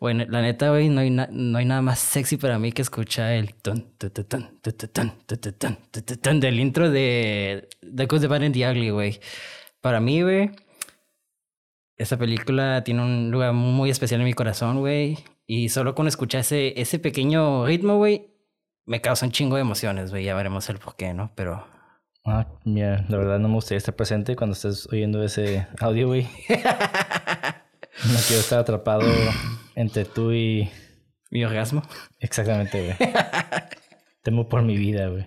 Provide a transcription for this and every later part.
Bueno, la neta, güey, no hay, no hay nada más sexy para mí que escuchar el ton, ton, ton, ton, ton, del intro de The Good, the Bad and the Ugly, güey. Para mí, güey, esta película tiene un lugar muy especial en mi corazón, güey. Y solo con escuchar ese, ese pequeño ritmo, güey, me causa un chingo de emociones, güey. Ya veremos el por qué, ¿no? Pero Ah, mira, la verdad no me gustaría estar presente cuando estés oyendo ese audio, güey. no quiero estar atrapado entre tú y... Mi orgasmo. Exactamente, güey. Temo por mi vida, güey.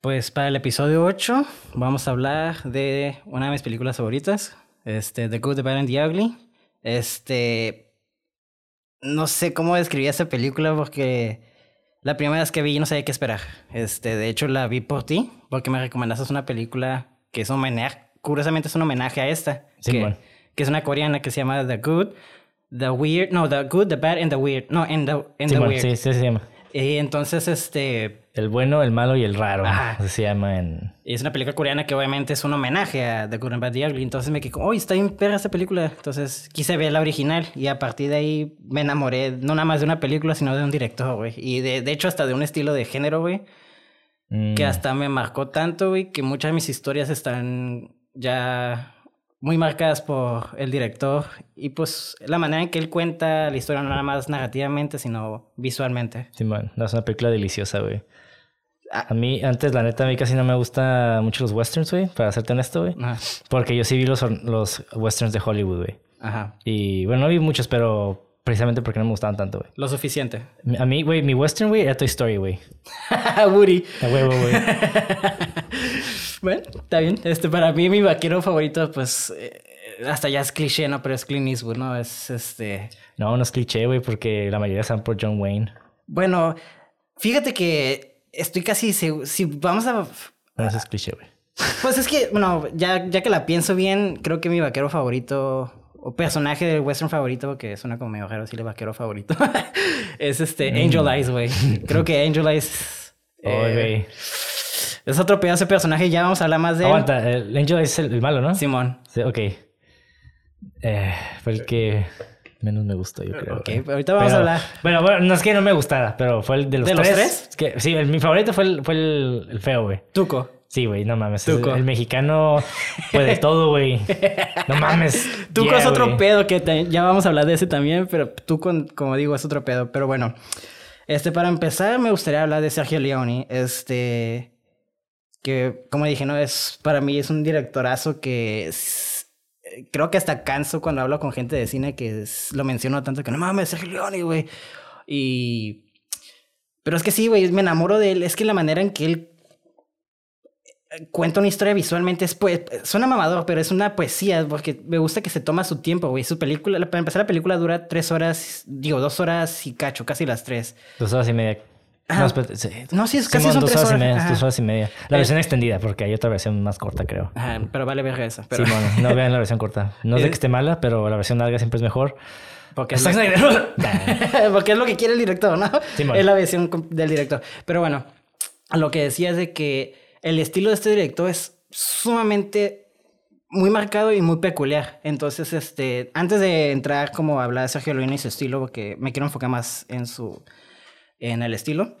Pues para el episodio 8 vamos a hablar de una de mis películas favoritas, este, The Good, The Bad and The Ugly. Este, no sé cómo describir esa película porque la primera vez que vi no sabía qué esperar. Este, de hecho la vi por ti porque me recomendaste una película que es un homenaje, curiosamente es un homenaje a esta, Sí, que, bueno. que es una coreana que se llama The Good, The Weird, no, The Good, The Bad and The Weird, no, and The, and the Weird. sí, sí se llama. Y entonces, este, El bueno, el malo y el raro. Así se llama en... Es una película coreana que obviamente es un homenaje a The Good and Bad The Ugly. Entonces me quedé como, ¡oh, está bien perra esta película! Entonces quise ver la original y a partir de ahí me enamoré no nada más de una película, sino de un director, güey. Y de, de hecho hasta de un estilo de género, güey, Mm, que hasta me marcó tanto, güey, que muchas de mis historias están ya muy marcadas por el director. Y pues la manera en que él cuenta la historia no nada más narrativamente, sino visualmente. Simón, no, es una película deliciosa, güey. Ah. A mí, antes, la neta, a mí casi no me gustan mucho los westerns, güey, para serte honesto, güey. Porque yo sí vi los, los westerns de Hollywood, güey. Ajá. Y bueno, no vi muchos, pero precisamente porque no me gustaban tanto, güey. Lo suficiente. A mí, güey, mi western, güey, era Toy Story, güey. Woody. A huevo, güey. Bueno, está bien. Este, para mí, mi vaquero favorito, pues, eh, hasta ya es cliché, ¿no? Pero es Clint Eastwood, ¿no? Es, este... No, no es cliché, güey, porque la mayoría están por John Wayne. Bueno, fíjate que estoy casi seguro... Si vamos a... No, eso es cliché, güey. Pues es que, bueno, ya, ya que la pienso bien, creo que mi vaquero favorito... O personaje del western favorito, que suena como medio raro, sí, el vaquero favorito. es este, Angel Eyes, güey. Creo que Angel Eyes... Oh, eh, güey. es otro pedazo de personaje, ya vamos a hablar más de él. Aguanta, el Angel es el, el malo, ¿no? Simón. Sí, ok. Eh, fue el que menos me gustó, yo creo. Ok, güey. ahorita vamos a hablar. Bueno, bueno, no es que no me gustara, pero fue el de los ¿De los tres. tres? Es que, sí, el- mi favorito fue el, fue el, el feo, güey. Tuco. Sí, güey, no mames. El, Tuco. el mexicano puede todo, güey. No mames. Tuco Yeah, es otro pedo que te- ya vamos a hablar de ese también, pero Tuco, como digo, es otro pedo. Pero bueno, este, para empezar, me gustaría hablar de Sergio Leone. Este, que, como dije, no es, para mí es un directorazo que es- eh, creo que hasta canso cuando hablo con gente de cine que lo menciono tanto que no mames, Sergio Leone, güey. Y, pero es que sí, güey, me enamoro de él. Es que la manera en que él cuenta una historia visualmente es pues suena mamador, pero es una poesía porque me gusta que se toma su tiempo, güey. Su película, para empezar la película dura tres horas, digo dos horas y cacho, casi las tres. Dos horas y media. No, espérate, sí. No, sí, es casi Simón, son dos tres horas, y media. Ajá. Dos horas y media. La versión extendida, porque hay otra versión más corta, creo. Ajá, pero vale verga esa. Pero, Simón, no vean la versión corta. No es de Eh, que esté mala, pero la versión larga siempre es mejor. porque, es Zack lo, Snyder. porque es lo que quiere el director, ¿no? Simón. es la versión del director. Pero bueno, lo que decía es de que el estilo de este director es sumamente muy marcado y muy peculiar. Entonces, este, antes de entrar como a hablar de Sergio Leone y su estilo, porque me quiero enfocar más en su, en el estilo.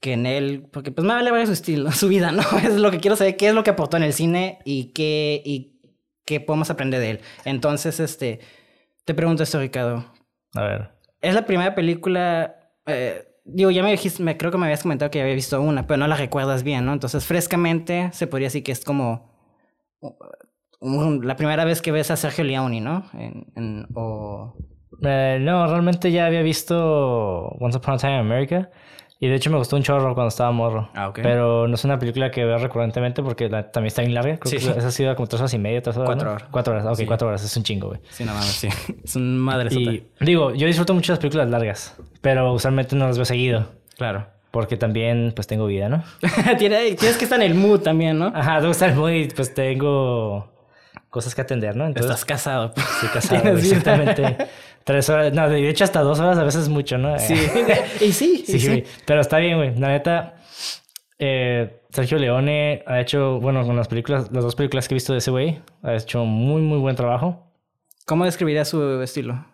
Que en él, porque pues me vale ver su estilo, su vida, ¿no? Es lo que quiero saber, qué es lo que aportó en el cine y qué, y qué podemos aprender de él. Entonces, este, te pregunto esto, Ricardo. A ver. Es la primera película, eh, digo, ya me dijiste, me, creo que me habías comentado que había visto una, pero no la recuerdas bien, ¿no? Entonces, frescamente, se podría decir que es como un- la primera vez que ves a Sergio Leone, ¿no? En, en- o... Eh, no, realmente ya había visto Once Upon a Time in America. Y de hecho me gustó un chorro cuando estaba morro. Ah, ok. Pero no es una película que veo recurrentemente porque la- también está bien larga. Creo Sí, que sí. esa ha sido como tres horas y media, tres horas. Cuatro ¿no? horas. Cuatro horas, ok, Sí. cuatro horas. Es un chingo, güey. Sí, no mames, sí. Es un madre Y digo, yo disfruto mucho las películas largas, pero usualmente no las veo seguido. Claro. Porque también, pues, tengo vida, ¿no? Tiene- Tienes que estar en el mood también, ¿no? Ajá, tengo que estar muy... Pues tengo cosas que atender, ¿no? Entonces, Estás casado. estoy casado, exactamente. Tres horas... No, de hecho hasta dos horas a veces es mucho, ¿no? Sí. y sí, Sí, y sí. güey. Pero está bien, güey. La neta, eh, Sergio Leone ha hecho, bueno, con las películas, las dos películas que he visto de ese güey, ha hecho muy, muy buen trabajo. ¿Cómo describirías su estilo?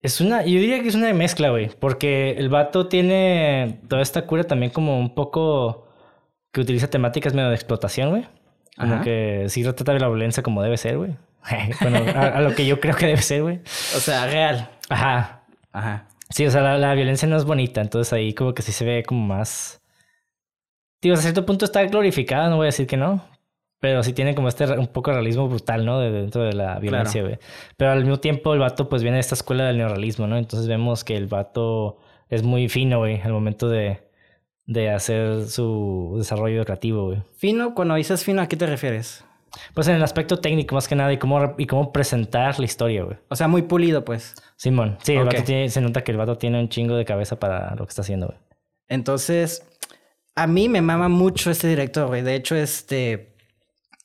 Es una, yo diría que es una mezcla, güey, porque el vato tiene toda esta cura también como un poco que utiliza temáticas medio de explotación, güey. Como que sí trata de la violencia como debe ser, güey. bueno, a, a lo que yo creo que debe ser, güey. O sea, real. Ajá. Ajá. Sí, o sea, la, la violencia no es bonita, entonces ahí como que sí se ve como más... Digo, a cierto punto está glorificada, no voy a decir que no, pero sí tiene como este un poco de realismo brutal, ¿no? De, dentro de la violencia, güey. Pero al mismo tiempo el vato pues viene de esta escuela del neorrealismo, ¿no? Entonces vemos que el vato es muy fino, güey, al momento de, de hacer su desarrollo creativo, güey. Fino, cuando dices fino, ¿a qué te refieres? Pues en el aspecto técnico más que nada y cómo, y cómo presentar la historia, güey. O sea, muy pulido, pues. Simón, sí, el vato tiene, se nota que el vato tiene un chingo de cabeza para lo que está haciendo, güey. Entonces, a mí me mama mucho este director, güey. De hecho, este.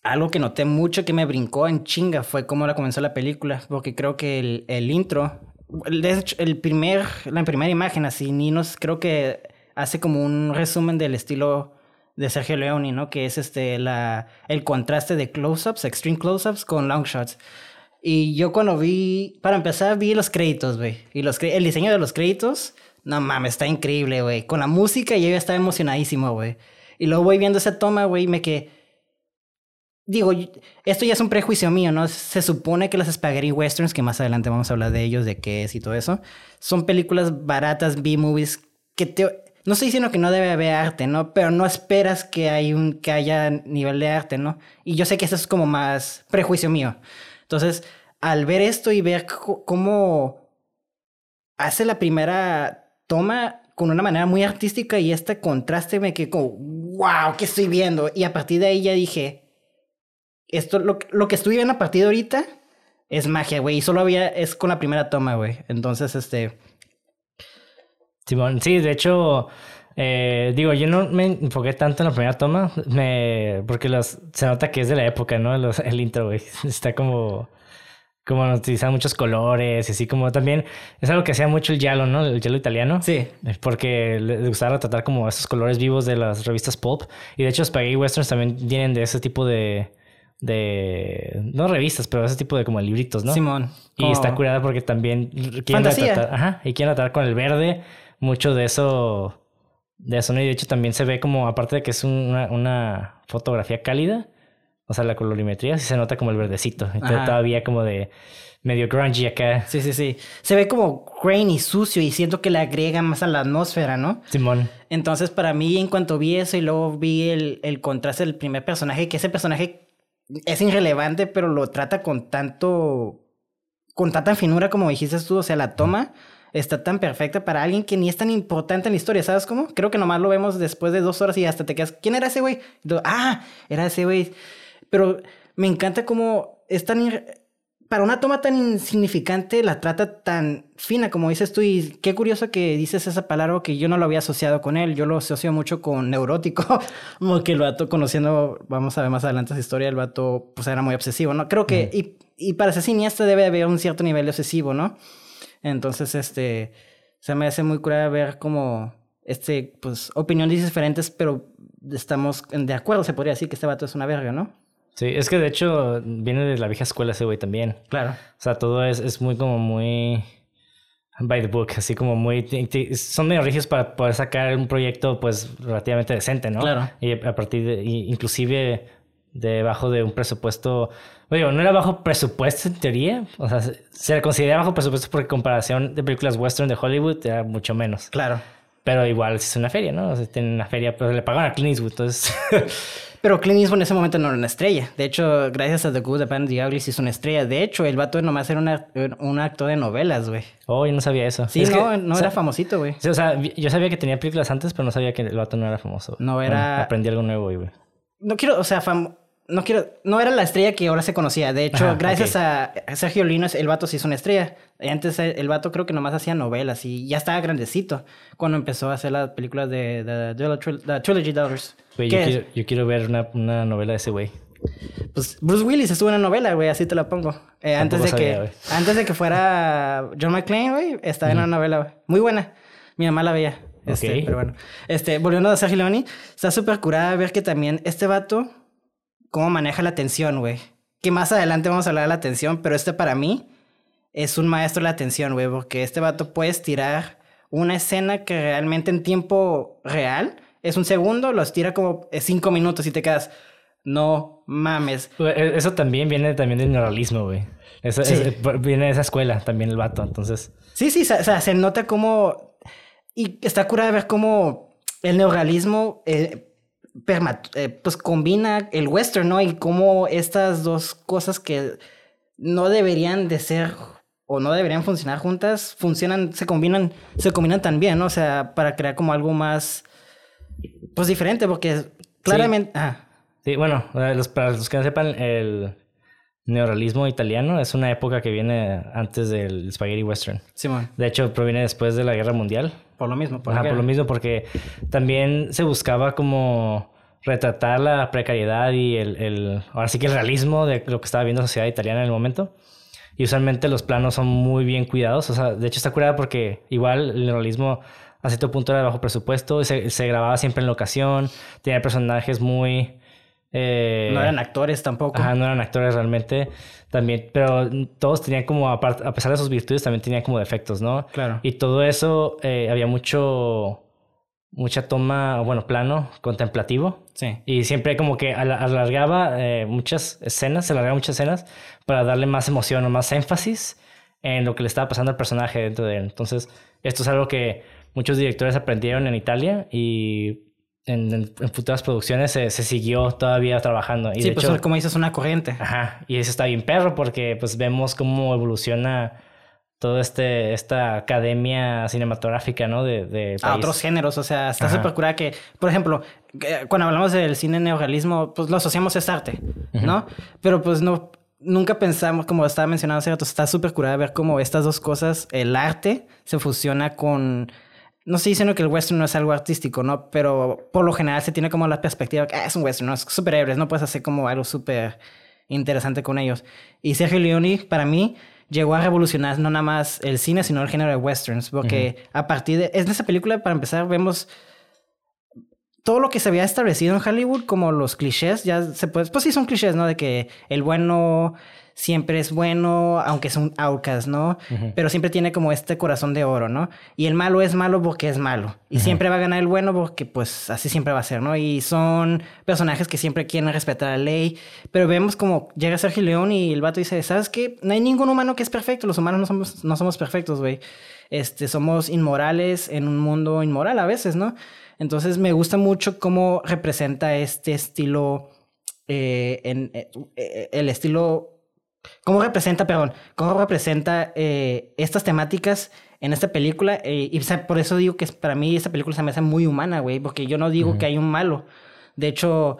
Algo que noté mucho que me brincó en chinga fue cómo la comenzó la película. Porque creo que el, el intro. De hecho, el primer, la primera imagen, así, Ninos, creo que hace como un resumen del estilo de Sergio Leone, ¿no? Que es este, la, el contraste de close-ups, extreme close-ups con long shots. Y yo cuando vi, para empezar, vi los créditos, güey. Y los el diseño de los créditos, no mames, está increíble, güey. Con la música yo ya estaba emocionadísimo, güey. Y luego voy viendo esa toma, güey, y me quedé... Digo, esto ya es un prejuicio mío, ¿no? Se supone que las spaghetti westerns, que más adelante vamos a hablar de ellos, de qué es y todo eso, son películas baratas, B-movies, que te... No estoy diciendo que no debe haber arte, ¿no? Pero no esperas que, hay un, que haya nivel de arte, ¿no? Y yo sé que eso es como más prejuicio mío. Entonces, al ver esto y ver cómo hace la primera toma con una manera muy artística y este contraste me quedé como, wow, ¿qué estoy viendo? Y a partir de ahí ya dije, esto, lo, lo que estoy viendo a partir de ahorita es magia, güey. Y solo había, es con la primera toma, güey. Entonces, este, Simón, sí, de hecho, eh, digo, yo no me enfoqué tanto en la primera toma, me, porque los, se nota que es de la época, ¿no? Los- el intro, güey. Está como, como utilizan muchos colores y así como también, es algo que hacía mucho el giallo, ¿no? El giallo italiano. sí, Porque le gustaba retratar como esos colores vivos de las revistas pulp. Y de hecho, Spaghetti Westerns también tienen de ese tipo de. de. no revistas, pero ese tipo de como libritos, ¿no? Simón. Y está curada porque también quieren Fantasía. retratar. Ajá. Y quieren retratar con el verde mucho de eso. De eso, ¿no? Y de hecho también se ve como, aparte de que es una, una fotografía cálida, o sea, la colorimetría, sí se nota como el verdecito. Entonces Ajá. todavía como de medio grungy acá. Sí, sí, sí. Se ve como grainy, sucio y siento que le agrega más a la atmósfera, ¿no? Simón. Entonces, para mí, en cuanto vi eso y luego vi el, el contraste del primer personaje, que ese personaje es irrelevante, pero lo trata con tanto. con tanta finura como dijiste tú. O sea, la toma está tan perfecta para alguien que ni es tan importante en la historia, ¿sabes cómo? Creo que nomás lo vemos después de dos horas y hasta te quedas. ¿Quién era ese güey? Ah, era ese güey. Pero me encanta cómo es tan. ir- Para una toma tan insignificante, la trata tan fina, como dices tú. Y qué curioso que dices esa palabra que yo no lo había asociado con él. Yo lo asocio mucho con neurótico. Como que el vato, conociendo, vamos a ver más adelante esa historia, el vato, pues era muy obsesivo, ¿no? Creo que, y, y para ser cineasta debe haber un cierto nivel de obsesivo, ¿no? Entonces, este, se me hace muy curada ver como, este, pues, opiniones diferentes, pero estamos de acuerdo, se podría decir que este vato es una verga, ¿no? Sí, es que de hecho viene de la vieja escuela ese güey también. Claro. O sea, todo es, es muy como muy... by the book, así como muy... Son medio rígidos para poder sacar un proyecto pues relativamente decente, ¿no? Claro. Y a partir de... Inclusive debajo de un presupuesto... Digo, no era bajo presupuesto en teoría. O sea, se le considera bajo presupuesto porque en comparación de películas western de Hollywood era mucho menos. Claro. Pero igual es una feria, ¿no? O sea, tiene una feria, pero le pagaron a Clint Eastwood, entonces... pero Clint Eastwood en ese momento no era una estrella. De hecho, gracias a The Good, The Bad and the Ugly, hizo una estrella. De hecho, el vato nomás era una, un actor de novelas, güey. Oh, yo no sabía eso. Sí, no, no era famosito, güey. o sea, yo sabía que tenía películas antes, pero no sabía que el vato no era famoso. No era... aprendí algo nuevo, güey. No quiero, o sea, fam no quiero, no era la estrella que ahora se conocía. De hecho, gracias a Sergio Lino, el vato se hizo una estrella. Antes el vato creo que nomás hacía novelas y ya estaba grandecito cuando empezó a hacer las películas de, The Trilogy Daughters. yo, quiero, ver una, novela de ese güey. Pues Bruce Willis estuvo en una novela, güey, así te la pongo. Eh, antes, de que, antes de que fuera John McClane, güey, estaba en una novela, Muy buena. Mi mamá la veía. Este, pero bueno. Este, volviendo a Sergio Leone, está súper curada ver que también este vato cómo maneja la atención, güey. Que más adelante vamos a hablar de la atención, pero este para mí es un maestro de la atención, güey, porque este vato puede estirar una escena que realmente en tiempo real es un segundo, lo estira como cinco minutos y te quedas, no mames. E, eso también viene también del neuralismo, güey. Eso, viene de esa escuela también el vato, entonces. Sí, sí, o sea, se nota como... Y está curada de ver cómo el neuralismo... Eh, eh, pues combina el western, ¿no? Y cómo estas dos cosas que no deberían de ser o no deberían funcionar juntas, funcionan, se combinan, se combinan tan bien, ¿no? O sea, para crear como algo más, pues diferente, porque claramente... Sí, ah. sí bueno, los, para los que no sepan, el neorrealismo italiano es una época que viene antes del spaghetti western. Sí, De hecho, proviene después de la Guerra Mundial. Por lo mismo. Por, por lo mismo, porque también se buscaba como retratar la precariedad y el, el, ahora sí que el realismo de lo que estaba viendo la sociedad italiana en el momento. Y usualmente los planos son muy bien cuidados. O sea, de hecho está curada porque igual el realismo a cierto punto era de bajo presupuesto. Se, se grababa siempre en locación. Tenía personajes muy... Eh, no eran actores tampoco. Ajá, no eran actores realmente. También, pero todos tenían como, a pesar de sus virtudes, también tenían como defectos, ¿no? Claro. Y todo eso, eh, había mucho mucha toma, bueno, plano contemplativo. Sí. Y siempre como que alargaba eh, muchas escenas, se alargaba muchas escenas para darle más emoción o más énfasis en lo que le estaba pasando al personaje dentro de él. Entonces, esto es algo que muchos directores aprendieron en Italia y en, futuras producciones se, siguió todavía trabajando. Y sí, pues como dices, una corriente. Ajá, y eso está bien perro porque pues vemos cómo evoluciona toda este, esta academia cinematográfica, ¿no? De, de A otros géneros, o sea, está súper curada que, por ejemplo, cuando hablamos del cine neorrealismo, pues lo asociamos a este arte, ¿no? Pero pues no, nunca pensamos, como estaba mencionando hace rato, está súper curada ver cómo estas dos cosas, el arte, se fusiona con... No estoy diciendo que el western no es algo artístico, ¿no? Pero por lo general se tiene como la perspectiva que ah, es un western, ¿no? Es superhéroes, no puedes hacer como algo súper interesante con ellos. Y Sergio Leone, para mí, llegó a revolucionar no nada más el cine, sino el género de westerns. Porque a partir de. En esa película, para empezar, vemos todo lo que se había establecido en Hollywood, como los clichés, ya se puede. Pues sí, son clichés, ¿no? De que el bueno siempre es bueno, aunque es un outcast, ¿no? Pero siempre tiene como este corazón de oro, ¿no? Y el malo es malo porque es malo. Y siempre va a ganar el bueno porque pues así siempre va a ser, ¿no? Y son personajes que siempre quieren respetar la ley. Pero vemos como llega Sergio León y el vato dice, ¿sabes qué? No hay ningún humano que es perfecto. Los humanos no somos, no somos perfectos, güey. Este, somos inmorales en un mundo inmoral a veces, ¿no? Entonces me gusta mucho cómo representa este estilo, eh, en, eh, eh, el estilo ¿Cómo representa, perdón, cómo representa eh, estas temáticas en esta película? Eh, y por eso digo que para mí esta película se me hace muy humana, güey, porque yo no digo que hay un malo. De hecho,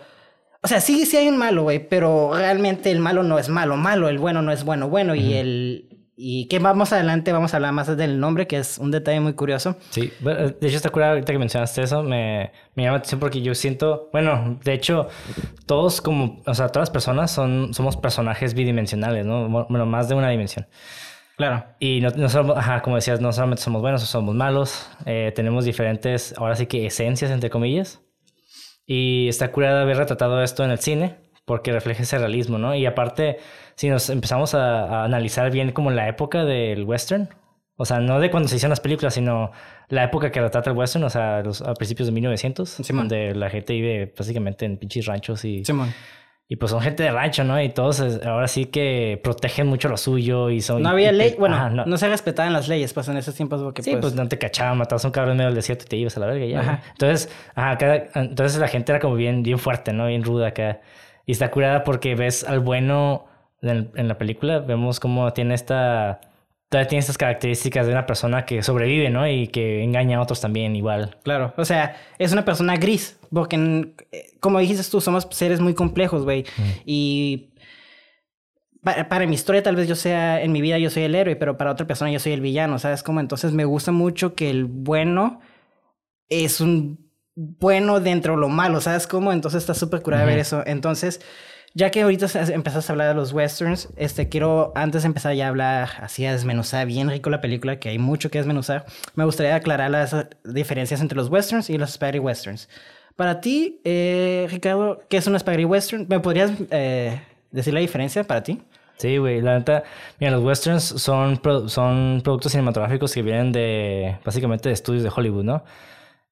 o sea, sí, sí hay un malo, güey, pero realmente el malo no es malo, malo, el bueno no es bueno, bueno, y el, y que vamos adelante, vamos a hablar más del nombre, que es un detalle muy curioso. Sí, de hecho está curado ahorita que mencionaste eso, me, me llama la atención porque yo siento, bueno, de hecho, todos como, o sea, todas las personas son, somos personajes bidimensionales, ¿no? Bueno, más de una dimensión. Claro. Y no, no solo, ajá, como decías, no solamente somos buenos o somos malos, eh, tenemos diferentes, ahora sí que esencias, entre comillas. Y está curada haber retratado esto en el cine, porque refleja ese realismo, ¿no? Y aparte si nos empezamos a, analizar bien como la época del western, O sea, no de cuando se hicieron las películas, sino la época que retrata el western, o sea, los, a principios de 1900, Simón. donde la gente vive básicamente en pinches ranchos y, Simón. y pues son gente de rancho, ¿no? Y todos ahora sí que protegen mucho lo suyo y son... No había ley, bueno, no. se respetaban las leyes, pues en esos tiempos porque Sí, pues, pues, no te cachaban, matabas a un cabrón en medio del desierto y te ibas a la verga ya. Ajá. Entonces, ajá, cada- entonces la gente era como bien, bien fuerte, ¿no? Bien ruda acá. Y está curada porque ves al bueno en, en la película, vemos cómo tiene esta... Todavía tiene estas características de una persona que sobrevive, ¿no? Y que engaña a otros también igual. Claro, o sea, es una persona gris, porque eh, como dijiste tú, somos seres muy complejos, güey. Y pa- para, mi historia tal vez yo sea, en mi vida yo soy el héroe, pero para otra persona yo soy el villano, ¿sabes cómo? Entonces me gusta mucho que el bueno es un bueno dentro de lo malo, ¿sabes cómo? Entonces está súper curada ver eso. Entonces, ya que ahorita empezaste a hablar de los westerns, este, quiero antes de empezar ya a hablar así a desmenuzar bien rico la película, que hay mucho que desmenuzar, me gustaría aclarar las diferencias entre los westerns y los spaghetti westerns. Para ti, eh, Ricardo, ¿qué es un spaghetti western? ¿Me podrías eh, decir la diferencia para ti? Sí, güey, la neta, mira, los westerns son, pro- son productos cinematográficos que vienen de, básicamente, de estudios de Hollywood, ¿no?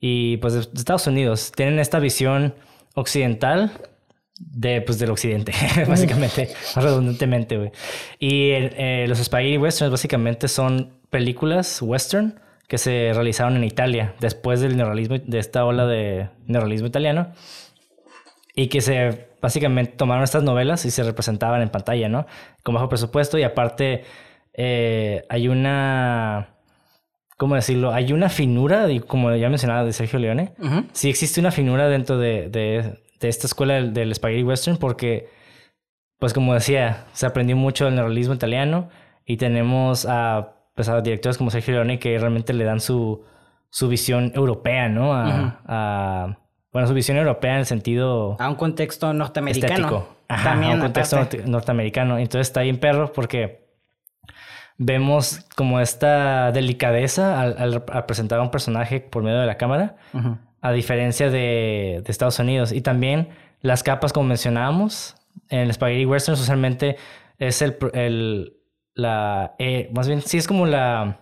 Y pues de Estados Unidos. Tienen esta visión occidental de, pues, del occidente, básicamente, redundantemente, güey. Y eh, los spaghetti westerns básicamente son películas western que se realizaron en Italia después del neorrealismo, de esta ola de neorrealismo italiano y que se básicamente tomaron estas novelas y se representaban en pantalla, ¿no? Con bajo presupuesto y aparte eh, hay una, ¿cómo decirlo? Hay una finura, y como ya mencionaba de Sergio Leone, Ujú. sí existe una finura dentro de, de- de esta escuela del, del Spaghetti Western porque, pues como decía, se aprendió mucho del neorrealismo italiano y tenemos a, pues, a directores como Sergio Leone que realmente le dan su, su visión europea, ¿no? A, Ujú. a- bueno, su visión europea en el sentido A un contexto norteamericano. estético. Ajá, También, a un contexto norte- norteamericano. Entonces está bien perro porque vemos como esta delicadeza al, al- al presentar a un personaje por medio de la cámara, a diferencia de, de Estados Unidos. Y también las capas, como mencionábamos, en el Spaghetti Western socialmente es el, el la, eh, más bien, sí es como la...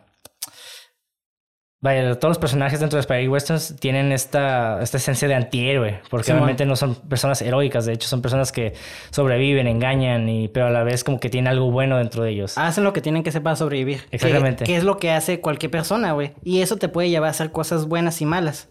Vaya, todos los personajes dentro de Spaghetti Westerns tienen esta, esta esencia de antihéroe, porque Simón. realmente no son personas heroicas, de hecho son personas que sobreviven, engañan, y, pero a la vez como que tienen algo bueno dentro de ellos. Hacen lo que tienen que hacer para sobrevivir. Exactamente. Que, es lo que hace cualquier persona, güey. Y eso te puede llevar a hacer cosas buenas y malas.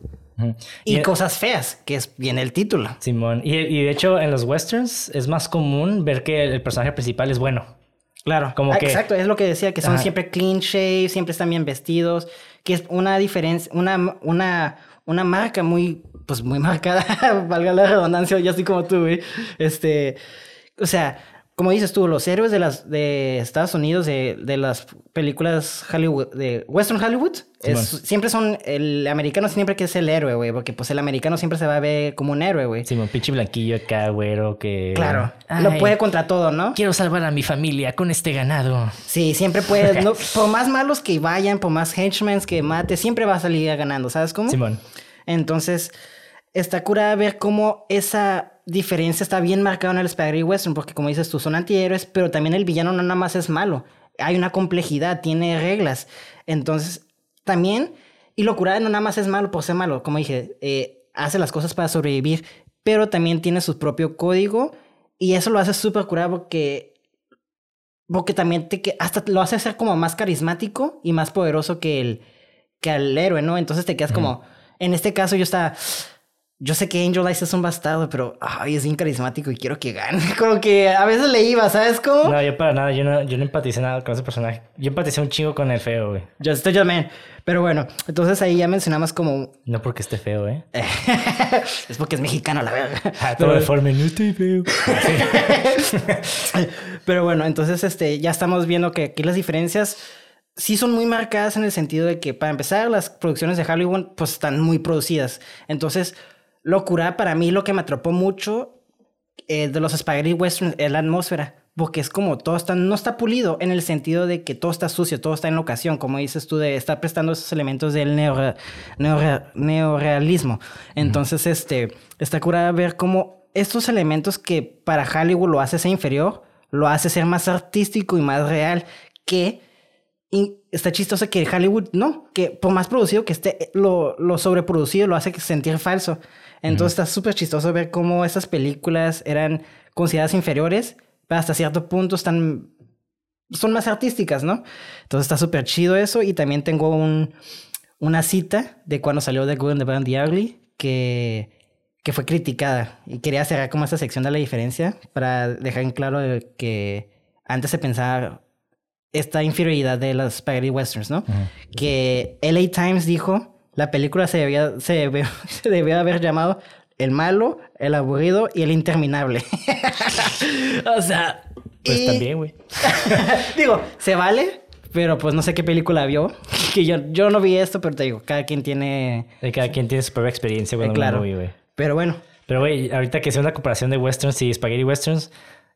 Y, Y- cosas feas, que es bien el título. Simón. Y, y de hecho en los westerns es más común ver que el personaje principal es bueno. Claro. Como Ah, que- Exacto, es lo que decía, que son Ajá. siempre clean shave, siempre están bien vestidos, que es una diferencia, una, una, una marca muy, pues muy marcada, valga la redundancia, yo así como tú, güey. Este, o sea, como dices tú, los héroes de las de Estados Unidos, de, de las películas Hollywood, de Western Hollywood, es- siempre son, el americano siempre que es el héroe, güey, porque pues el americano siempre se va a ver como un héroe, güey. Simón, pinche blanquillo acá, güero, que... Claro, Ay, lo puede contra todo, ¿no? Quiero salvar a mi familia con este ganado. Sí, siempre puede. no- por más malos que vayan, por más henchmen que mate, siempre va a salir ganando, ¿sabes cómo? Simón. Entonces, está curada ver cómo esa diferencia está bien marcada en el Spaghetti Western, porque como dices tú, son antihéroes, pero también el villano no nada más es malo. Hay una complejidad, tiene reglas. Entonces, también, y lo curada no nada más es malo por ser malo, como dije, eh, hace las cosas para sobrevivir, pero también tiene su propio código, y eso lo hace súper curado porque porque también te que hasta lo hace ser como más carismático y más poderoso que el que al héroe, ¿no? Entonces te quedas como en este caso yo estaba yo sé que Angel Eyes es un bastardo, pero ay, es bien carismático y quiero que gane. Como que a veces le iba, ¿sabes cómo? No, yo para nada, yo no, yo no empaticé nada con ese personaje. Yo empaticé un chingo con el feo, güey. Yo estoy yo, man. Pero bueno, entonces ahí ya mencionamos como No porque esté feo, ¿eh? es porque es mexicano la verga. Ah, todo deforme, no estoy feo. Pero bueno, entonces este, ya estamos viendo que aquí las diferencias sí son muy marcadas en el sentido de que, para empezar, las producciones de Hollywood pues están muy producidas. Entonces, locura para mí lo que me atrapó mucho eh, de los spaghetti western es la atmósfera. Porque es como todo está, no está pulido en el sentido de que todo está sucio, todo está en locación, como dices tú, de estar prestando esos elementos del neorre- neorre- neorealismo. Entonces, este, está curada ver cómo estos elementos que para Hollywood lo hace ser inferior, lo hace ser más artístico y más real que está chistoso que Hollywood, no, que por más producido que esté, lo, lo sobreproducido lo hace sentir falso. Entonces está súper chistoso ver cómo esas películas eran consideradas inferiores, pero hasta cierto punto están, son más artísticas, ¿no? Entonces está súper chido eso y también tengo un, una cita de cuando salió The Good and the Bad and the Ugly que, que fue criticada y quería cerrar como esta sección de la diferencia para dejar en claro que antes se pensaba esta inferioridad de las spaghetti westerns, ¿no? Que LA Times dijo, la película se debía, se debió, se debió haber llamado El malo, el aburrido y el interminable. o sea... Pues y- también, güey. Digo, se vale, pero pues no sé qué película vio. Que yo, yo no vi esto, pero te digo, cada quien tiene... Cada quien tiene su propia experiencia eh, cuando claro. claro. güey. Pero bueno, Pero, güey, ahorita que sea una comparación de westerns y spaghetti westerns,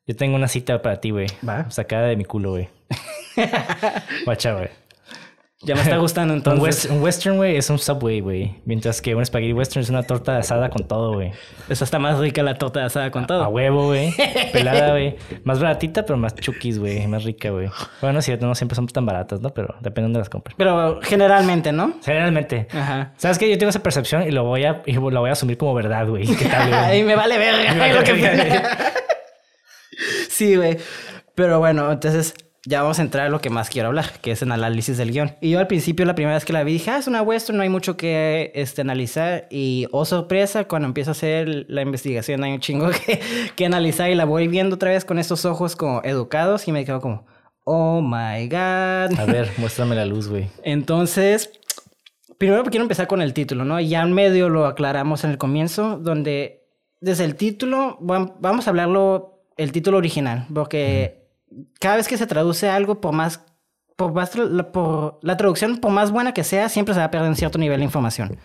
yo tengo una cita para ti, güey. Va. Sacada de mi culo, güey. Guacha, güey. Ya me está gustando Un, entonces. west- un western, güey, es un subway, güey. Mientras que un spaghetti western es una torta asada con todo, güey. Esa está más rica la torta asada con A todo. huevo, güey. Pelada, güey. Más baratita, pero más chukis, güey. Más rica, güey. Bueno, es cierto, no siempre son tan baratas, ¿no? Pero depende de dónde las compres. Pero generalmente, ¿no? Generalmente. Ají ¿Sabes qué? Yo tengo esa percepción y lo voy a, y la voy a asumir como verdad, güey. ¿Qué tal, güey? Ay, me vale verga. Me vale lo que verga. sí, güey. Pero bueno, entonces ya vamos a entrar a lo que más quiero hablar, que es el análisis del guion. Y yo al principio, la primera vez que la vi, dije, ah, es una western, no hay mucho que este, analizar. Y, oh sorpresa, cuando empiezo a hacer la investigación, hay un chingo que, que analizar y la voy viendo otra vez con estos ojos como educados y me quedo como, oh my god. A ver, muéstrame la luz, güey. Entonces, primero quiero empezar con el título, ¿no? Ya en medio lo aclaramos en el comienzo, donde desde el título, vam- vamos a hablarlo, el título original, porque cada vez que se traduce algo, por más, por más, por la traducción, por más buena que sea, siempre se va a perder un cierto nivel de información.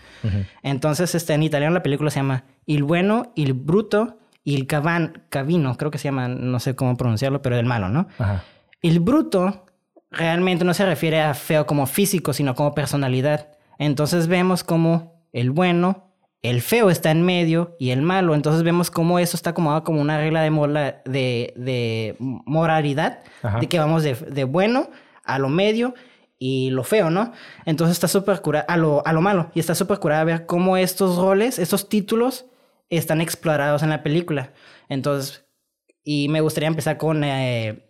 Entonces, este, en italiano la película se llama Il bueno, il bruto, il cavan, cavino, creo que se llama, no sé cómo pronunciarlo, pero el malo, ¿no? Ajá. El bruto realmente no se refiere a feo como físico, sino como personalidad. Entonces vemos como el bueno, el feo está en medio y el malo. Entonces vemos cómo eso está acomodado como una regla de, mola- de, de moralidad, Ajá. de que vamos de, de bueno a lo medio y lo feo, ¿no? Entonces está súper curada, a lo, a lo malo. Y está súper curada ver cómo estos roles, estos títulos están explorados en la película. Entonces, y me gustaría empezar con, eh,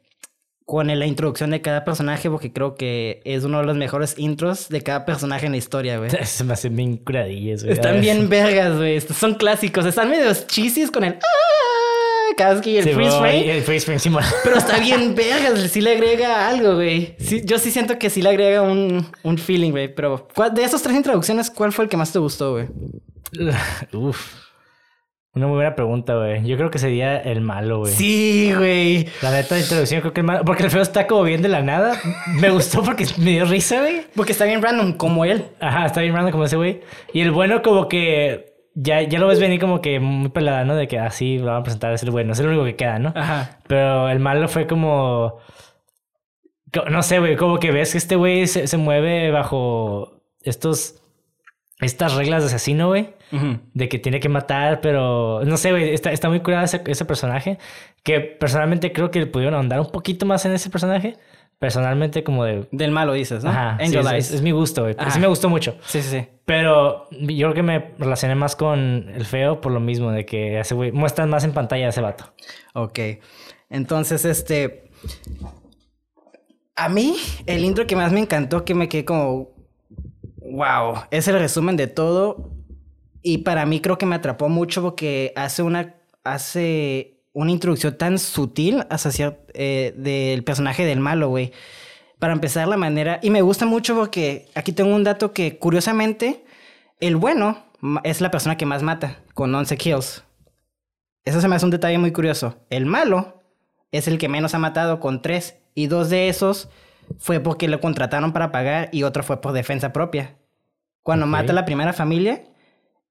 con la introducción de cada personaje, porque creo que es uno de los mejores intros de cada personaje en la historia, güey. Se me hacen bien curadillas, güey. Están bien vergas, güey. Son clásicos. Están medio chisis con el... "Ah", Cada vez que el Sí, freeze frame. El freeze frame, sí, Pero está bien vergas, sí le agrega algo, güey. Sí, yo sí siento que sí le agrega un, un feeling, güey. Pero ¿cuál- de esas tres introducciones, ¿cuál fue el que más te gustó, güey? Uf. Una muy buena pregunta, güey. Yo creo que sería el malo, güey. Sí, güey. La neta de introducción creo que el malo. Porque el feo está como bien de la nada. Me gustó porque me dio risa, güey. Porque está bien random, como él. Ajá, está bien random como ese güey. Y el bueno como que... Ya, ya lo ves venir como que muy pelada, ¿no? De que así lo van a presentar, es el bueno. Es el único que queda, ¿no? Ajá. Pero el malo fue como... co- No sé, güey. Como que ves que este güey se, se mueve bajo estos... Estas reglas de asesino, güey. Ujú. De que tiene que matar, pero... No sé, güey. Está, está muy curado ese, ese personaje. Que personalmente creo que le pudieron ahondar un poquito más en ese personaje. Personalmente como de... Del malo dices, ¿no? Ajá. sí, Angel es, Eyes. es- es mi gusto, güey. Sí me gustó mucho. Sí, sí, sí. Pero yo creo que me relacioné más con el feo por lo mismo. De que ese güey... Muestran más en pantalla a ese vato. Ok. Entonces, este. A mí, el intro que más me encantó, que me quedé como. Wow. Es el resumen de todo. Y para mí creo que me atrapó mucho porque hace una. Hace una introducción tan sutil hacia eh, del personaje del malo, güey. Para empezar, la manera. Y me gusta mucho porque aquí tengo un dato que, curiosamente, el bueno es la persona que más mata, con 11 kills. Eso se me hace un detalle muy curioso. El malo es el que menos ha matado con tres. Y dos de esos fue porque lo contrataron para pagar y otro fue por defensa propia. Cuando mata a la primera familia,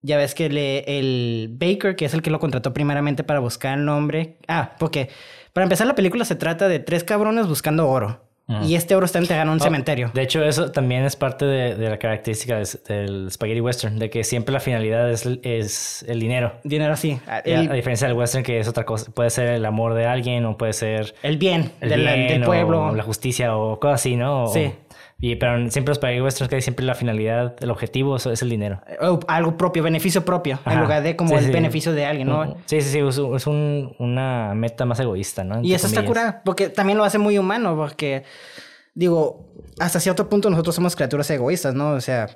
ya ves que le- el Baker, que es el que lo contrató primeramente para buscar el nombre. Ah, porque para empezar la película se trata de tres cabrones buscando oro. Ujú. Y este oro está enterrado en un Oh, cementerio. De hecho, eso también es parte de, de la característica del spaghetti western, de que siempre la finalidad es, es el dinero. Dinero así. Y a- diferencia del western, que es otra cosa. Puede ser el amor de alguien o puede ser el bien, el del, bien del o pueblo. la justicia o cosas así, ¿no? O- Sí. Y, pero siempre los paradigmas que siempre la finalidad, el objetivo es el dinero. O algo propio, beneficio propio, en lugar de como Sí, el sí. beneficio de alguien, ¿no? Sí, sí, sí, es, un- una meta más egoísta, ¿no? Y eso está comillas. curada, porque también lo hace muy humano, porque, digo, hasta cierto punto nosotros somos criaturas egoístas, ¿no? O sea,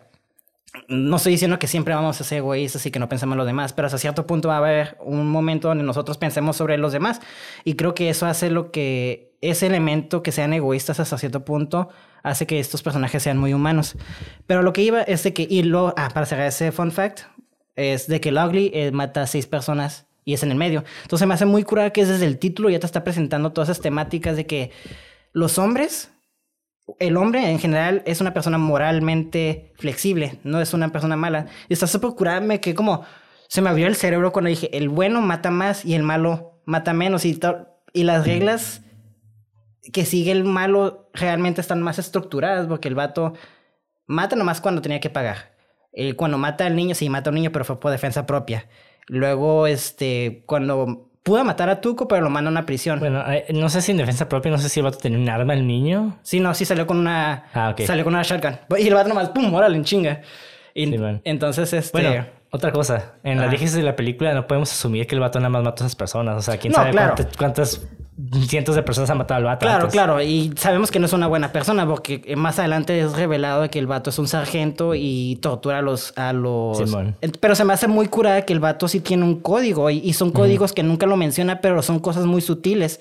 no estoy diciendo que siempre vamos a ser egoístas y que no pensemos en los demás, pero hasta cierto punto va a haber un momento donde nosotros pensemos sobre los demás. Y creo que eso hace lo que, ese elemento que sean egoístas hasta cierto punto, hace que estos personajes sean muy humanos. Pero lo que iba es de que, y lo, ah, para cerrar ese fun fact, es de que el Ugly eh, mata a seis personas y es en el medio. Entonces me hace muy curada que desde el título ya te está presentando todas esas temáticas de que los hombres, el hombre en general es una persona moralmente flexible, no es una persona mala. Y está súper curada, me que como se me abrió el cerebro cuando dije, el bueno mata más y el malo mata menos y, y las reglas que sigue el malo realmente están más estructuradas porque el vato mata nomás cuando tenía que pagar. Eh, cuando mata al niño, sí, mata a un niño, pero fue por defensa propia. Luego, este, cuando pudo matar a Tuco, pero lo manda a una prisión. Bueno, eh, no sé si en defensa propia, no sé si el vato tenía un arma el niño. Sí, no, sí salió con una. Ah, ok. Salió con una shotgun. Y el vato nomás, pum, órale, en chinga. Y Sí, entonces, este. Bueno, otra cosa. En la Ajá. diégesis de la película no podemos asumir que el vato nada más mató a esas personas. O sea, quién No, sabe claro. cuántas, cuántas cientos de personas ha matado al vato. Claro, antes. claro, y sabemos que no es una buena persona porque más adelante es revelado que el vato es un sargento y tortura a los... A los... Simón. Pero se me hace muy curada que el vato sí tiene un código y, y son códigos que nunca lo menciona, pero son cosas muy sutiles.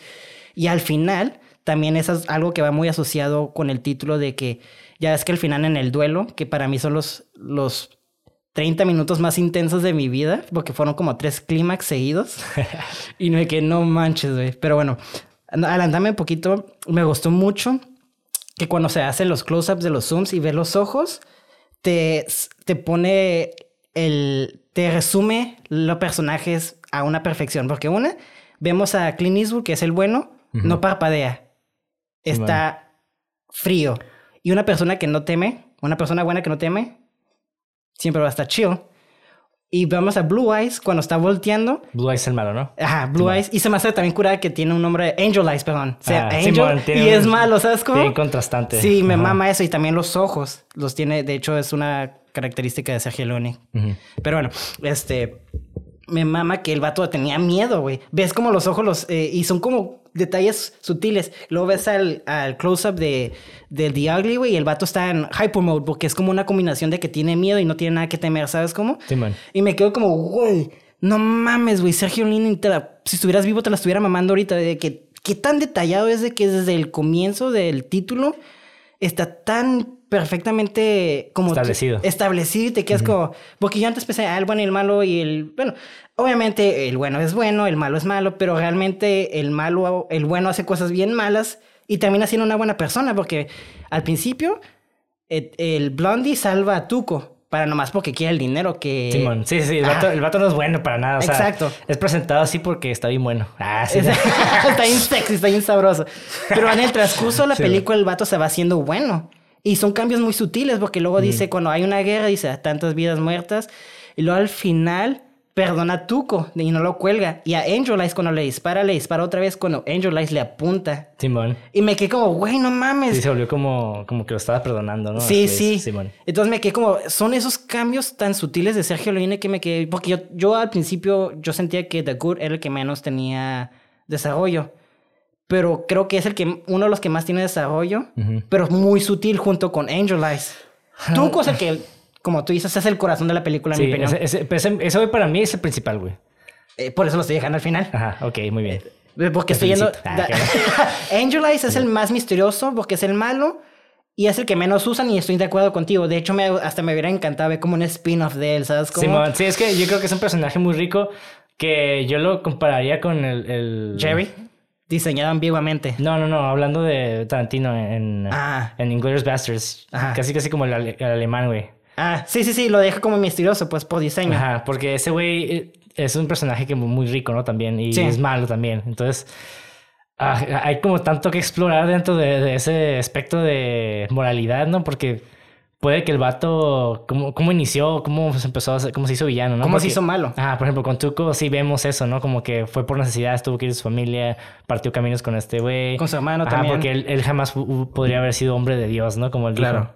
Y al final también eso es algo que va muy asociado con el título de que ya es que al final en el duelo, que para mí son los, los 30 minutos más intensos de mi vida, porque fueron como tres clímax seguidos. y me quedé, no manches, güey. Pero bueno, adelántame un poquito. Me gustó mucho que cuando se hacen los close-ups de los zooms y ves los ojos, te, te pone el. te resume los personajes a una perfección. Porque una, vemos a Clint Eastwood, que es el bueno, no parpadea. Está frío. Y una persona que no teme, una persona buena que no teme, siempre va a estar chill. Y vemos a Blue Eyes cuando está volteando. Blue Eyes es el malo, ¿no? Ajá, Blue Eyes. Y se me hace también curada que tiene un nombre, Angel Eyes, perdón. O sea, Ah, Angel Simón, y un- es malo, ¿sabes cómo? Bien contrastante. Sí, me Ajá. mama eso. Y también los ojos. Los tiene, de hecho, es una característica de Sergio Leone. Pero bueno, este. Me mama que el vato tenía miedo, güey. Ves como los ojos los. eh, y son como detalles sutiles. Luego ves al, al close-up de, de The Ugly, güey. Y el vato está en hyper mode porque es como una combinación de que tiene miedo y no tiene nada que temer, ¿sabes cómo? Simón. Y me quedo como, güey, no mames, güey. Sergio la- si estuvieras vivo, te la estuviera mamando ahorita. De que, qué tan detallado es de que desde el comienzo del título está tan perfectamente como Establecido. establecido y te quedas como porque yo antes pensé ah, el bueno y el malo y el bueno obviamente el bueno es bueno el malo es malo pero realmente el malo el bueno hace cosas bien malas y termina siendo una buena persona porque al principio et- el Blondie salva a Tuco para nomás porque quiere el dinero que Simón. Sí, sí, el vato, el vato no es bueno para nada. O sea, Exacto. Es presentado así porque está bien bueno. Ah, sí. Es- está bien sexy, está bien sabroso. Pero en el transcurso de la Sí. película el vato se va haciendo bueno. Y son cambios muy sutiles porque luego dice, cuando hay una guerra, dice, tantas vidas muertas. Y luego al final perdona a Tuco y no lo cuelga. Y a Angel Eyes cuando le dispara, le dispara otra vez cuando Angel Eyes le apunta. Simón. Y me quedé como, güey, no mames. Sí, se volvió como, como que lo estaba perdonando, ¿no? Sí, sí. Simón. Entonces me quedé como, son esos cambios tan sutiles de Sergio Leone que me quedé, porque yo, yo al principio yo sentía que The Good era el que menos tenía desarrollo, pero creo que es el que, uno de los que más tiene desarrollo, Ujú. pero muy sutil junto con Angel Eyes. Tú, cosa que, como tú dices, es el corazón de la película, en mi Sí, opinión. ese, ese, ese- para mí es el principal, güey. Eh, por eso lo estoy dejando al final. Ajá, ok, muy bien. Eh, Porque Te estoy yendo. felicito. Ah, da- Angel Eyes es el más misterioso porque es el malo y es el que menos usan y estoy de acuerdo contigo. De hecho, me, hasta me hubiera encantado ver como un spin-off de él, ¿sabes? Cómo? Simón, sí, es que yo creo que es un personaje muy rico que yo lo compararía con el... el- Jerry, diseñado ambiguamente. No, no, no, hablando de Tarantino en, Ah. en Inglourious Basterds. Ajá. Casi, casi como el, ale- el alemán, güey. Ah, sí, sí, sí, lo deja como misterioso, pues por diseño. Ajá, porque ese güey eh, es un personaje que muy rico, ¿no? También, y Sí. es malo también. Entonces, ah, hay como tanto que explorar dentro de, de ese aspecto de moralidad, ¿no? Porque puede que el vato, cómo, cómo inició, cómo se empezó a hacer, cómo se hizo villano, ¿no? ¿Cómo se hizo malo? Ah, por ejemplo, con Tuco sí vemos eso, ¿no? Como que fue por necesidad, tuvo que ir a su familia, partió caminos con este güey. Con su hermano Ajá, también. porque él, él jamás podría haber sido hombre de Dios, ¿no? Como él dijo. Claro.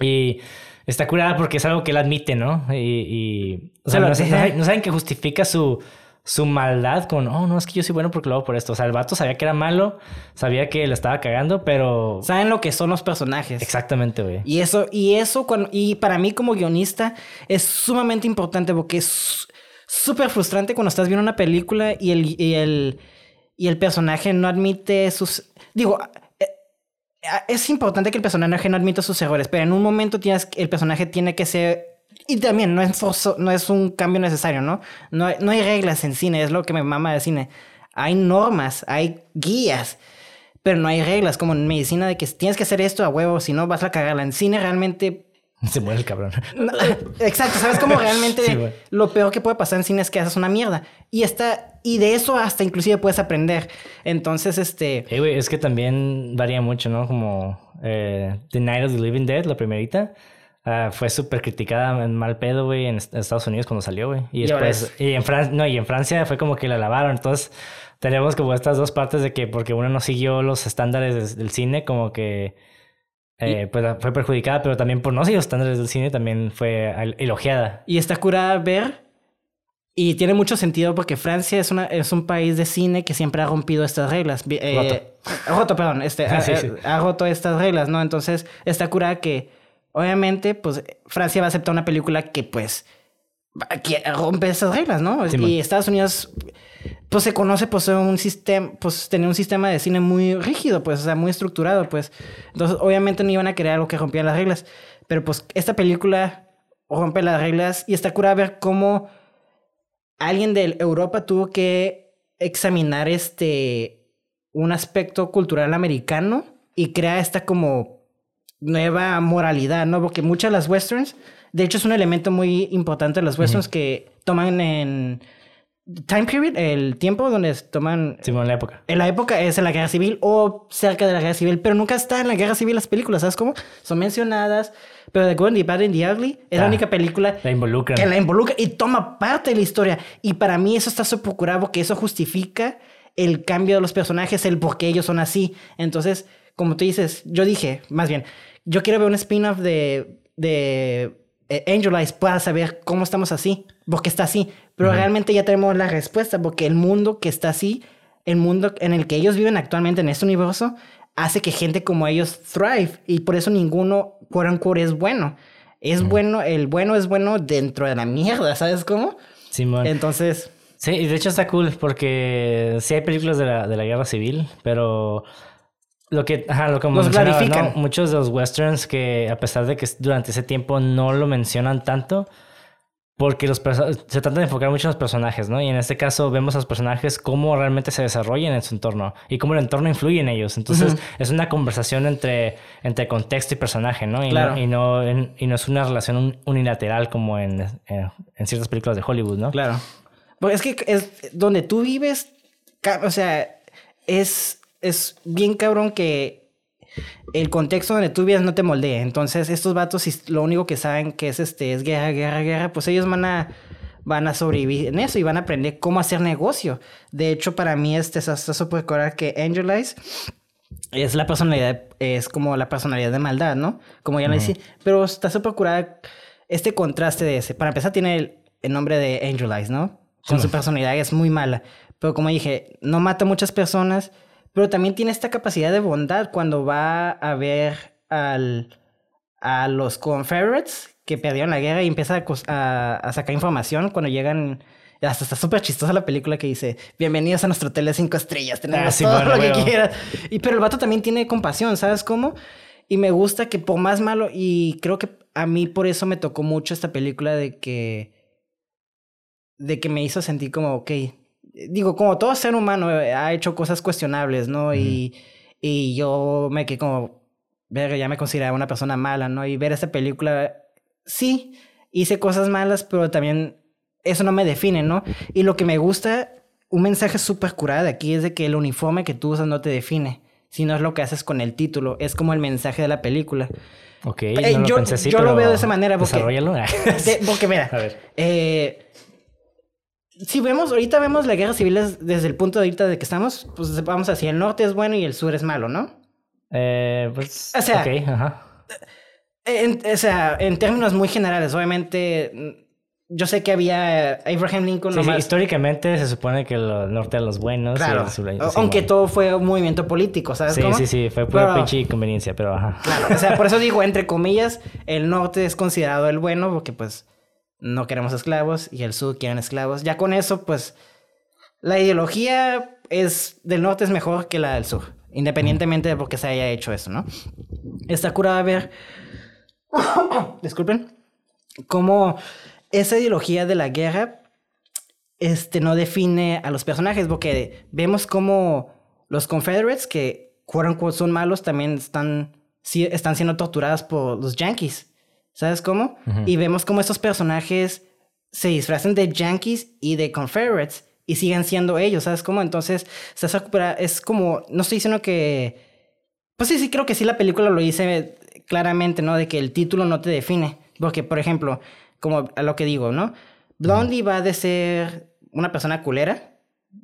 Y está curada porque es algo que él admite, ¿no? Y, y o Se sea, no, saben, no saben que justifica su, su maldad con, oh, no, es que yo soy bueno porque lo hago por esto. O sea, el vato sabía que era malo, sabía que le estaba cagando, pero... Saben lo que son los personajes. Exactamente, güey. Y eso, y eso, cuando, y para mí como guionista es sumamente importante porque es súper frustrante cuando estás viendo una película y el, y el, y el personaje no admite sus... Digo, eh, eh, es importante que el personaje no admita sus errores, pero en un momento tienes, el personaje tiene que ser... Y también no es, forzo- no es un cambio necesario, ¿no? No hay, no hay reglas en cine, es lo que me mama de cine. Hay normas, hay guías. Pero no hay reglas como en medicina de que tienes que hacer esto a huevo, si no vas a cagarla. En cine realmente... Se muere el cabrón. no, exacto, ¿sabes cómo realmente Sí, lo peor que puede pasar en cine es que haces una mierda? Y, está, y de eso hasta inclusive puedes aprender. Entonces, este... Eh, es que también varía mucho, ¿no? Como eh, The Night of the Living Dead, la primerita, ah, fue súper criticada en mal pedo, güey, en, est- en Estados Unidos cuando salió, güey. Y después, y en Francia, no, y en Francia fue como que la lavaron. Entonces, tenemos como estas dos partes de que porque uno no siguió los estándares del cine, como que eh, pues fue perjudicada, pero también por no seguir los estándares del cine también fue elogiada. Y está curada ver. Y tiene mucho sentido porque Francia es, una, es un país de cine que siempre ha rompido estas reglas. Eh, roto, perdón. Este, Sí, ha roto estas reglas, ¿no? Entonces está curada que, obviamente, pues Francia va a aceptar una película que, pues, que rompe esas reglas, ¿no? Sí, y. Estados Unidos, pues se conoce ser un sistema, pues tenía un sistema de cine muy rígido, pues, o sea, muy estructurado, pues. Entonces, obviamente no iban a querer algo que rompiera las reglas. Pero, pues, esta película rompe las reglas y está curada ver cómo alguien de Europa tuvo que examinar este un aspecto cultural americano y crea esta como nueva moralidad, ¿no? Porque muchas de las westerns, de hecho es un elemento muy importante de las westerns que toman en time period, el tiempo donde toman Simón, en la época. en la época es en la guerra civil o cerca de la guerra civil, pero nunca está en la guerra civil las películas, ¿sabes cómo? Son mencionadas, pero The Good, The Bad and The Ugly es la Ah. única película La que la involucra y toma parte de la historia. Y para mí eso está súper curado porque eso justifica el cambio de los personajes, el por qué ellos son así. Entonces, como tú dices, yo dije, más bien, yo quiero ver un spin-off de, de eh, Angel Eyes para saber cómo estamos así, por qué está así. Pero realmente ya tenemos la respuesta porque el mundo que está así, el mundo en el que ellos viven actualmente en este universo, hace que gente como ellos thrive y por eso ninguno, quote unquote, es bueno. Es bueno, el bueno es bueno dentro de la mierda, ¿sabes cómo? Simón. Entonces, Sí, y de hecho está cool porque sí hay películas de la, de la guerra civil, pero lo que, ajá, lo que Los. ¿no? Muchos de los westerns que a pesar de que durante ese tiempo no lo mencionan tanto, porque los se trata de enfocar mucho en los personajes, ¿no? Y en este caso vemos a los personajes cómo realmente se desarrollan en su entorno y cómo el entorno influye en ellos. Entonces Ujú. es una conversación entre, entre contexto y personaje, ¿no? Y Claro. no, y no, en- y no es una relación un- unilateral como en, en, en ciertas películas de Hollywood, ¿no? claro. Porque es que es donde tú vives, o sea, es, es bien cabrón que el contexto donde tú vives no te moldee. Entonces, estos vatos, si lo único que saben que es este es guerra, guerra, guerra, pues ellos van a van a sobrevivir en eso y van a aprender cómo hacer negocio. De hecho, para mí este está súper coral que Angel Eyes es la personalidad, es como la personalidad de maldad, ¿no? Como ya lo decía. Pero está súper curada este contraste de ese. Para empezar, tiene el, el nombre de Angel Eyes, ¿no? Con su personalidad es muy mala. Pero como dije, no mata a muchas personas, pero también tiene esta capacidad de bondad cuando va a ver al, a los Confederates que perdieron la guerra y empieza a, cos- a- a sacar información cuando llegan. Hasta está súper chistosa la película que dice: Bienvenidos a nuestro hotel de cinco estrellas, tenemos Ah, sí, todo bueno, lo que quieras. Y, pero el vato también tiene compasión, ¿sabes cómo? Y me gusta que por más malo, y creo que a mí por eso me tocó mucho esta película de que. de que me hizo sentir como, ok. Digo, como todo ser humano eh, ha hecho cosas cuestionables, ¿no? y, y yo me quedé como. Ver, ya me consideraba una persona mala, ¿no? Y ver esta película. Sí, hice cosas malas, pero también eso no me define, ¿no? Y lo que me gusta, un mensaje súper curado de aquí es de que el uniforme que tú usas no te define, sino es lo que haces con el título. Es como el mensaje de la película. Ok, Eh, no lo yo pensé así, yo lo veo de esa manera porque, Desarrollalo. de- porque mira, A ver. eh, si vemos, ahorita vemos la guerra civil es- desde el punto de vista de que estamos, pues vamos así, el norte es bueno y el sur es malo, ¿no? Eh, pues. O sea, ok, ajá. En, o sea, en términos muy generales, obviamente, mm, yo sé que había Abraham Lincoln Sí, sí, históricamente se supone que el norte de los buenos. y Claro, el sur- o- sí, aunque todo fue un movimiento político, ¿sabes Sí, cómo? sí, sí, fue pura Pero- pinche conveniencia, pero ajá. Claro, o sea, por eso digo, entre comillas, el norte es considerado el bueno porque pues no queremos esclavos y el sur quieren esclavos. Ya con eso, pues, la ideología es del norte es mejor que la del sur, independientemente de por qué se haya hecho eso, ¿no? Está curada ver, disculpen, cómo esa ideología de la guerra este, no define a los personajes, porque vemos como los Confederates, que unquote, son malos, también están, están siendo torturados por los Yankees. ¿Sabes cómo? Y vemos cómo estos personajes se disfrazan de Yankees y de Confederates y siguen siendo ellos, ¿sabes cómo? Entonces, se es como, no estoy diciendo que... Pues sí, sí, creo que sí la película lo dice claramente, ¿no? De que el título no te define. Porque, por ejemplo, como a lo que digo, ¿no? Blondie va de ser una persona culera,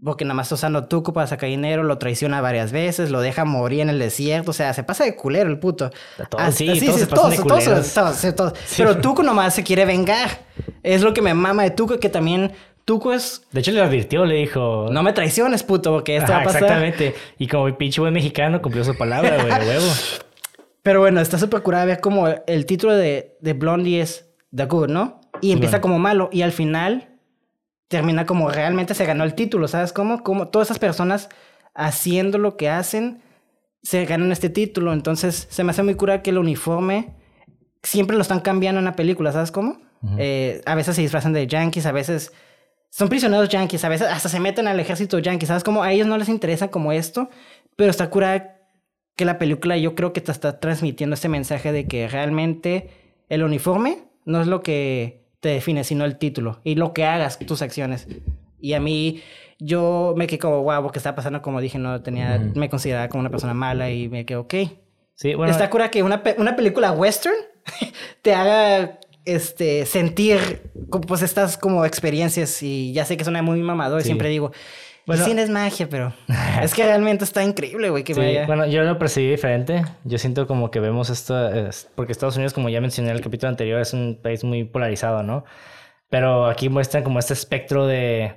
porque nada más está usando tuco para sacar dinero, lo traiciona varias veces, lo deja morir en el desierto, o sea, se pasa de culero el puto. Todos, Ah, sí, sí, todos sí, se pasan de todos, todos, todos, sí. Pero Tuco nomás se quiere vengar. Es lo que me mama de Tuco, que también Tuco es... De hecho, le advirtió, le dijo. No me traiciones, puto, porque esto Ajá, va a pasar. Exactamente. Y como el pinche buen mexicano cumplió su palabra, güey, huevo. Pero bueno, está súper curada ver como el título de, de Blondie es The Good, ¿no? Y empieza Bueno. como malo y al final termina como realmente se ganó el título, ¿sabes cómo? Como todas esas personas haciendo lo que hacen se ganan este título. Entonces se me hace muy cura que el uniforme siempre lo están cambiando en la película, ¿sabes cómo? Eh, a veces se disfrazan de yankees, a veces son prisioneros yankees, a veces hasta se meten al ejército yankees, ¿sabes cómo? A ellos no les interesa como esto, pero está cura que la película yo creo que te está transmitiendo este mensaje de que realmente el uniforme no es lo que te define, sino el título y lo que hagas, tus acciones. Y a mí, yo me quedé como, wow, porque está pasando, como dije, no tenía, Ujú. me consideraba como una persona mala y me quedé, ok. Sí, bueno. Está cura que una, una película western te haga este, sentir pues estas como experiencias y ya sé que suena muy mamador y Sí. siempre digo, Bueno. el cine es magia, pero es que realmente está increíble, güey, que Sí, vaya. bueno, yo lo percibí diferente. Yo siento como que vemos esto, es- porque Estados Unidos, como ya mencioné en el capítulo anterior, es un país muy polarizado, ¿no? Pero aquí muestran como este espectro de,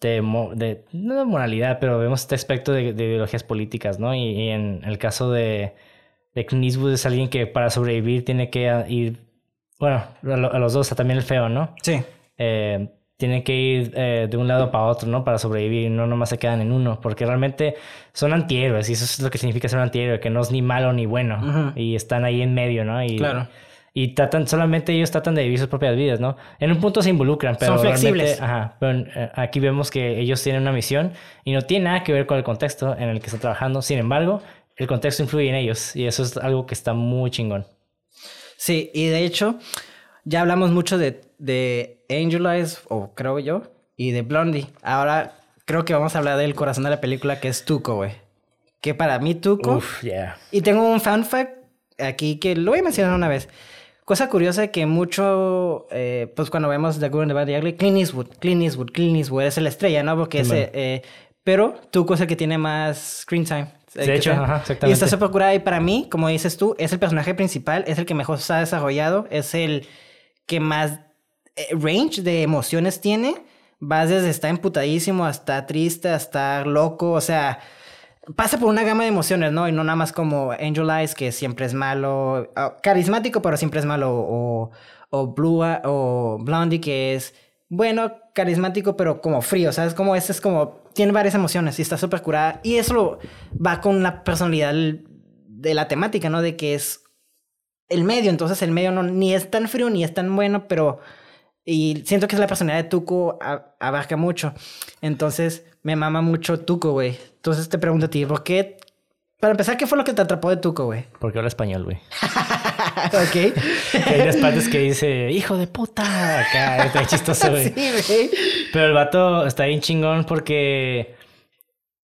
de, de no de moralidad, pero vemos este espectro de, de ideologías políticas, ¿no? Y, y en el caso de, de Clint Eastwood es alguien que para sobrevivir tiene que ir, bueno, a los dos, a también el feo, ¿no? Sí. eh, tienen que ir eh, de un lado para otro, ¿no? Para sobrevivir, no nomás se quedan en uno, porque realmente son antihéroes y eso es lo que significa ser un antihéroe, que no es ni malo ni bueno y están ahí en medio, ¿no? Y, Claro. Y tratan, solamente ellos tratan de vivir sus propias vidas, ¿no? En un punto se involucran, pero Son flexibles. realmente- Ajá, pero eh, aquí vemos que ellos tienen una misión y no tiene nada que ver con el contexto en el que están trabajando. Sin embargo, el contexto influye en ellos y eso es algo que está muy chingón. Sí, y de hecho, ya hablamos mucho de, de Angel Eyes, o creo yo, y de Blondie. Ahora creo que vamos a hablar del corazón de la película, que es Tuco, güey. Que para mí Tuco... Uf, yeah. Y tengo un fun fact aquí que lo voy a mencionar una vez. Cosa curiosa que mucho, eh, pues cuando vemos The Good and the Bad the Ugly, Clint Eastwood, Clint Eastwood, Clint Eastwood es la estrella, ¿no? Porque Sí, ese, eh, pero Tuco es el que tiene más screen time. Eh, De que hecho, ajá, Y exactamente. está súper curada. Y para mí, como dices tú, es el personaje principal, es el que mejor se ha desarrollado, es el que más eh, range de emociones tiene. Vas desde estar emputadísimo hasta triste, hasta loco, o sea, pasa por una gama de emociones, ¿no? Y no nada más como Angel Eyes, que siempre es malo, carismático, pero siempre es malo, o, o Blue, o Blondie, que es bueno, carismático, pero como frío, ¿sabes? Como ese es como, tiene varias emociones y está súper curada. Y eso va con la personalidad de la temática, ¿no? De que es el medio, entonces el medio no, ni es tan frío ni es tan bueno, pero... Y siento que es la personalidad de Tuco abarca mucho. Entonces, me mama mucho Tuco, güey. Entonces te pregunto a ti, ¿por qué? Para empezar, ¿qué fue lo que te atrapó de Tuco, güey? Porque habla español, güey. ok. Hay unas partes que dice, hijo de puta, acá, está chistoso, güey. sí, güey. Pero el vato está bien chingón porque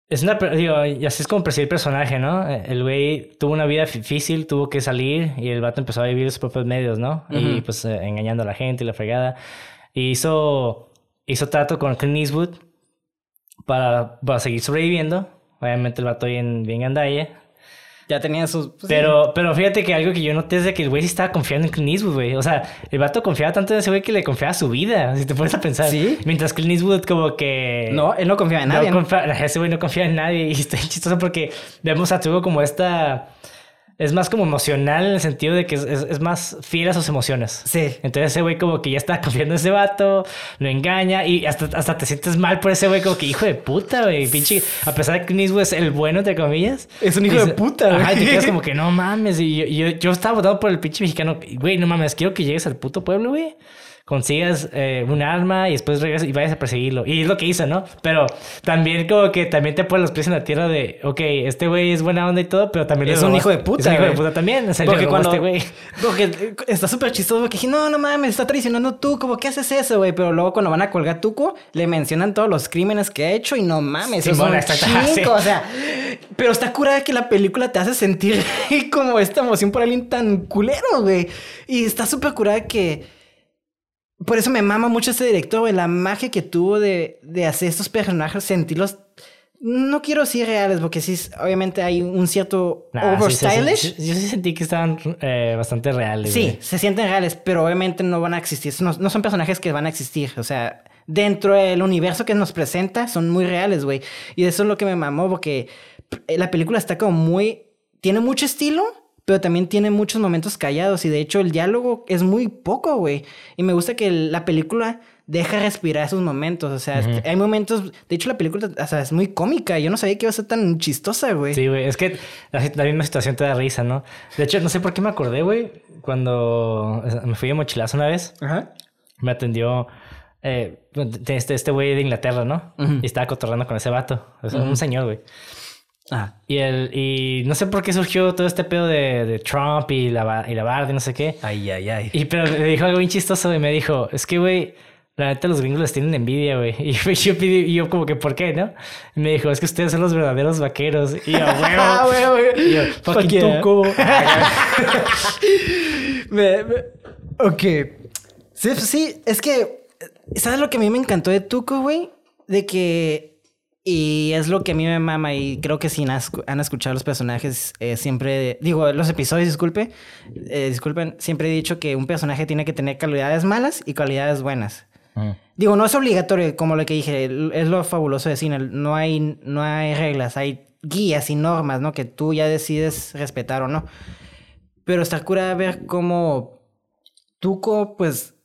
Es una, digo, y así es como percibir el personaje, ¿no? Eh, El güey tuvo una vida difícil, tuvo que salir y el vato empezó a vivir sus propios medios, ¿no? Y Ujú. pues eh, engañando a la gente y la fregada. Y hizo, hizo trato con Clint Eastwood para, para seguir sobreviviendo. Obviamente el vato bien, bien gandalla. Ya tenía sus... pues, sí. Pero, pero fíjate que algo que yo noté es de que el güey sí estaba confiando en Clint Eastwood, güey. O sea, el vato confiaba tanto en ese güey que le confiaba su vida, si te pones a pensar. Sí. Mientras Clint Eastwood como que... No, él no confiaba en nadie. No ¿no? confía- ese güey no confía en nadie y está chistoso porque vemos a Tugo como esta... Es más como emocional en el sentido de que es, es- es más fiel a sus emociones. Sí. Entonces ese güey como que ya está confiando en ese vato, lo engaña y hasta, hasta te sientes mal por ese güey como que hijo de puta, güey. Pinche, a pesar de que Clint es el bueno, entre comillas. Es un hijo de puta, güey. Ajá, y te quedas como que no mames. Y yo, yo, yo estaba votando por el pinche mexicano. Güey, no mames, quiero que llegues al puto pueblo, güey. Consigas eh, un arma y después regresas y vayas a perseguirlo. Y es lo que hizo, ¿no? Pero también como que también te pone los pies en la tierra de, ok, este güey es buena onda y todo, pero también Es un hijo de puta, Es un hijo de puta también. O sea, Porque cuando... este güey. Porque está súper chistoso porque dije, no, no mames, está traicionando a Tuco, ¿por qué haces eso, güey? Pero luego cuando van a colgar Tuco, le mencionan todos los crímenes que ha hecho y no mames, eso es un sí. o sea... Pero está curada que la película te hace sentir como esta emoción por alguien tan culero, güey. Y está súper curada que... Por eso me mama mucho este director, güey, la magia que tuvo de, de hacer estos personajes, sentirlos... No quiero decir reales, porque sí, obviamente hay un cierto Nah, sí, over sí, sí, stylish. sí, Yo sí sentí que estaban eh, bastante reales. Sí, güey. se sienten reales, pero obviamente no van a existir. No, no son personajes que van a existir. O sea, dentro del universo que nos presenta, son muy reales, güey. Y eso es lo que me mamó, porque la película está como muy. Tiene mucho estilo, pero también tiene muchos momentos callados. Y de hecho, el diálogo es muy poco, güey. Y me gusta que la película deja respirar esos momentos. O sea, hay momentos. De hecho, la película o sea, es muy cómica. Yo no sabía que iba a ser tan chistosa, güey. Sí, güey, es que la, la misma situación te da risa, ¿no? De hecho, no sé por qué me acordé, güey, cuando me fui de mochilazo una vez, me atendió eh, este este güey de Inglaterra, ¿no? Y estaba cotorreando con ese vato, o sea, un señor, güey. Ah. Y, el, y no sé por qué surgió todo este pedo de, de Trump y la, y la barda y no sé qué. Ay, ay, ay. Y pero me dijo algo bien chistoso y me dijo, es que, güey, la neta los gringos les tienen envidia, güey. Y yo, pedí- y yo como que, ¿por qué, no? Y me dijo, es que ustedes son los verdaderos vaqueros. Y yo, Ah, huevo. güey, güey. Y yo, Fuck fucking tuco. Me- me- ok. Sí, pues sí, es que. ¿Sabes lo que a mí me encantó de Tuco, güey? De que. Y es lo que a mí me mama, y creo que si han, escu- han escuchado los personajes, eh, siempre. Digo, los episodios, disculpe. eh, disculpen, siempre he dicho que un personaje tiene que tener cualidades malas y cualidades buenas. Digo, no es obligatorio, como lo que dije, es lo fabuloso de cine. No hay, no hay reglas, hay guías y normas, ¿no? Que tú ya decides respetar o no. Pero está cura ver cómo Tuco, pues,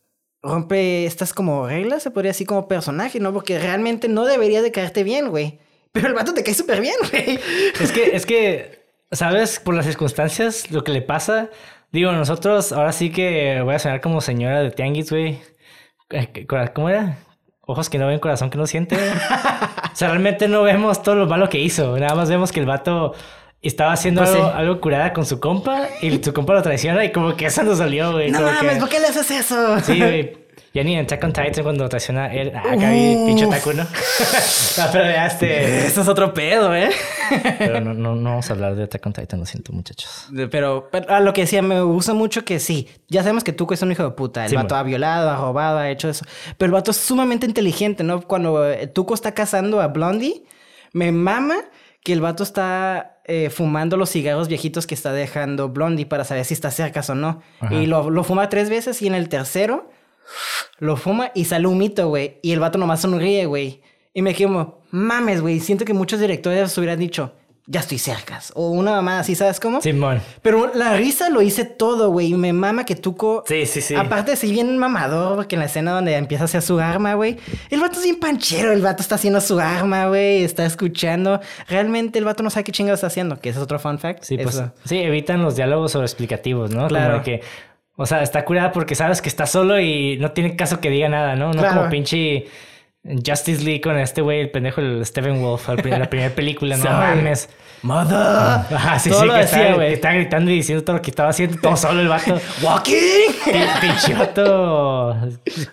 rompe estas como reglas, se podría decir como personaje, ¿no? Porque realmente no debería de caerte bien, güey. Pero el vato te cae súper bien, güey. Es que, es que, ¿sabes? Por las circunstancias, lo que le pasa. Digo, nosotros ahora sí que voy a sonar como señora de Tianguis, güey. Eh, ¿Cómo era? Ojos que no ven, corazón que no siente. o sea, realmente no vemos todo lo malo que hizo. Nada más vemos que el vato estaba haciendo Pues algo, sí. algo curada con su compa y su compa lo traiciona y como que eso nos salió, güey. No mames, que- ¿por qué le haces eso? Sí, güey. Ya ni en Attack on Titan cuando traiciona él. Ah, acá vi pinche Uf. taco, ¿no? no, pero ya este... Eso es otro pedo, ¿eh? Pero no, no, no vamos a hablar de Attack on Titan, lo siento, muchachos. Pero, pero a lo que decía, me gusta mucho que sí. Ya sabemos que Tuco es un hijo de puta. El Sí, vato ha violado, ha robado, ha hecho eso. Pero el vato es sumamente inteligente, ¿no? Cuando eh, Tuco está cazando a Blondie, me mama que el vato está eh, fumando los cigarros viejitos que está dejando Blondie para saber si está cerca o no. Ajá. Y lo, lo fuma tres veces y en el tercero lo fuma y sale un mito, güey. Y el vato nomás sonríe, güey. Y me quedo mames, güey. Siento que muchos directores hubieran dicho, ya estoy cerca. O una mamada así, ¿sabes cómo? Simón. Pero la risa lo hice todo, güey. Y me mama que Tuco. Sí, sí, sí. Aparte, si bien mamador, porque en la escena donde empieza a hacer su arma, güey. El vato es bien panchero. El vato está haciendo su arma, güey. Está escuchando. Realmente el vato no sabe qué chingados está haciendo. Que ese es otro fun fact. Sí, pues sí, evitan los diálogos sobre explicativos, ¿no? Claro. Como que, o sea, está curada porque sabes que está solo y no tiene caso que diga nada, ¿no? No Claro. como pinche Justice League con este güey, el pendejo, el Stephen Wolf, la primera película, no mames. ¡Mother! Ajá, sí, Todo sí, lo que decía, que está gritando y diciendo todo lo que estaba haciendo, todo solo el vato. ¡Walking! Vato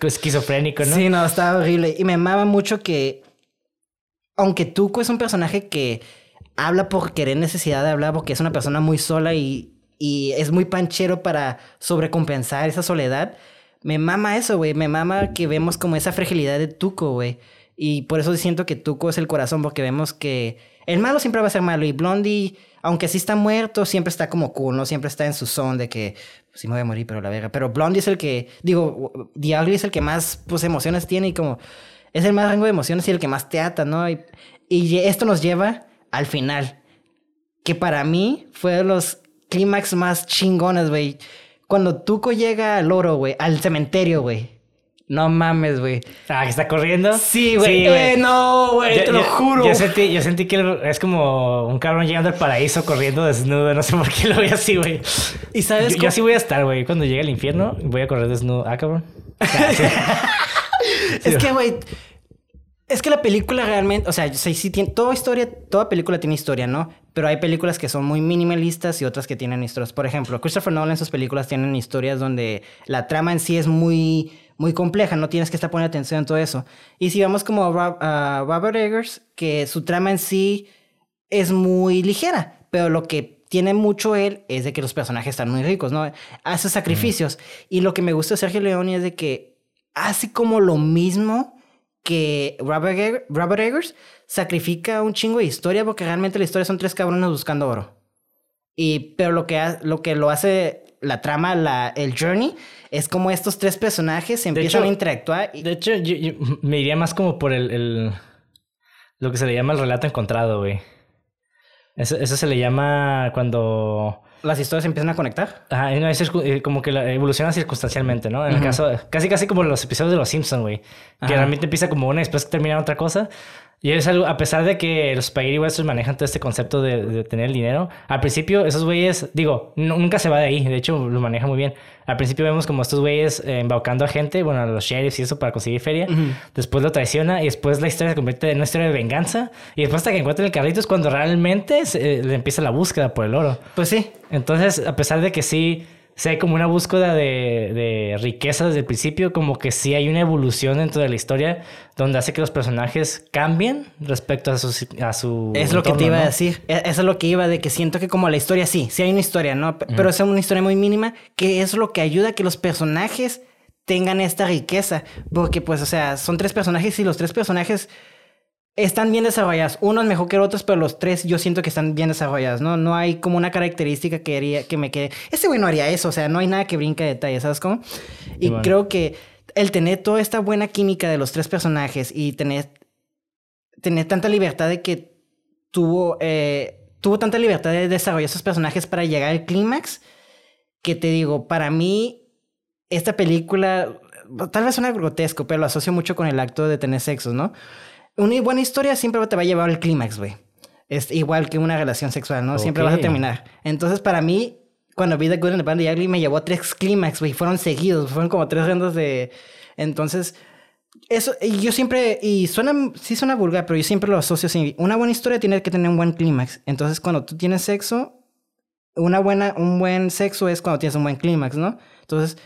esquizofrénico, ¿no? Sí, no, está horrible. Y me mama mucho que. aunque Tuco es un personaje que habla por querer necesidad de hablar, porque es una persona muy sola y, y es muy panchero para sobrecompensar esa soledad, me mama eso, güey. Me mama que vemos como esa fragilidad de Tuco, güey. Y por eso siento que Tuco es el corazón, porque vemos que el malo siempre va a ser malo. Y Blondie, aunque sí está muerto, siempre está como cool, ¿no? Siempre está en su son de que pues, sí me voy a morir, pero la verga. Pero Blondie es el que, digo, The es el que más pues, emociones tiene y como es el más rango de emociones y el que más te ata, ¿no? Y, y esto nos lleva al final, que para mí fue de los clímax más chingones, güey. Cuando Tuco llega al oro, güey, al cementerio, güey. No mames, güey. Ah, que está corriendo. Sí, güey. eh, no, güey, te lo juro. Yo sentí, yo sentí que es como un cabrón llegando al paraíso corriendo desnudo. No sé por qué lo vi así, güey. Y sabes, yo, yo, así voy a estar, güey. Cuando llegue al infierno, voy a correr desnudo. Ah, cabrón. es que, güey, es que la película realmente, o sea, sí, tiene, toda historia, toda película tiene historia, ¿no? Pero hay películas que son muy minimalistas y otras que tienen historias. Por ejemplo, Christopher Nolan, sus películas tienen historias donde la trama en sí es muy, muy compleja, no tienes que estar poniendo atención en todo eso. Y si vamos como a, Robert Eggers, que su trama en sí es muy ligera, pero lo que tiene mucho él es de que los personajes están muy ricos, ¿no? Hace sacrificios. Y lo que me gusta de Sergio Leone es de que hace como lo mismo que Robert, Robert Eggers sacrifica un chingo de historia porque realmente la historia son tres cabrones buscando oro. Y, pero lo que, lo que lo hace la trama, la, el journey, es como estos tres personajes empiezan a interactuar. Y... De hecho, yo, me iría más como por el, el, lo que se le llama el relato encontrado, güey. Eso, eso se le llama cuando las historias empiezan a conectar. Ajá, eh, como que evoluciona circunstancialmente, ¿no? En el caso, casi casi como los episodios de Los Simpsons, güey. Que realmente empieza como una y después termina otra cosa. Y es algo, a pesar de que los Spaghetti Westerns manejan todo este concepto de, tener el dinero, al principio esos güeyes, digo, nunca se va de ahí, de hecho lo maneja muy bien. Al principio vemos como estos güeyes eh, embaucando a gente, bueno, a los sheriffs y eso para conseguir feria. Después lo traiciona y después la historia se convierte en una historia de venganza. Y después hasta que encuentra el carrito es cuando realmente se, le empieza la búsqueda por el oro. Pues sí. Entonces, a pesar de que sí si hay como una búsqueda de, de, riqueza desde el principio, como que sí hay una evolución dentro de la historia donde hace que los personajes cambien respecto a su... A su es lo que te iba a decir, e, eso es lo que iba de que siento que como la historia sí, sí hay una historia, ¿no? Pero es una historia muy mínima que es lo que ayuda a que los personajes tengan esta riqueza, porque pues, o sea, son tres personajes y los tres personajes están bien desarrolladas. Unos mejor que otros, pero los tres yo siento que están bien desarrolladas, ¿no? No hay como una característica que, haría, que me quede. Este güey no haría eso, o sea, no hay nada que brinque de detalle, ¿sabes cómo? Y creo que el tener toda esta buena química de los tres personajes y tener, tener tanta libertad de que tuvo, eh, tuvo tanta libertad de desarrollar esos personajes para llegar al clímax, que te digo, para mí, esta película, tal vez suena grotesco, pero lo asocio mucho con el acto de tener sexo, ¿no? Una buena historia siempre te va a llevar al clímax, güey. Es igual que una relación sexual, ¿no? Siempre vas a terminar. Entonces, para mí, cuando vi The Good and the Bad and the Ugly, me llevó a tres clímax, güey. Fueron seguidos, fueron como tres rondas de... Entonces, eso, y yo siempre, y suena, sí suena vulgar, pero yo siempre lo asocio así. Una buena historia tiene que tener un buen clímax. Entonces, cuando tú tienes sexo, una buena, un buen sexo es cuando tienes un buen clímax, ¿no? Entonces,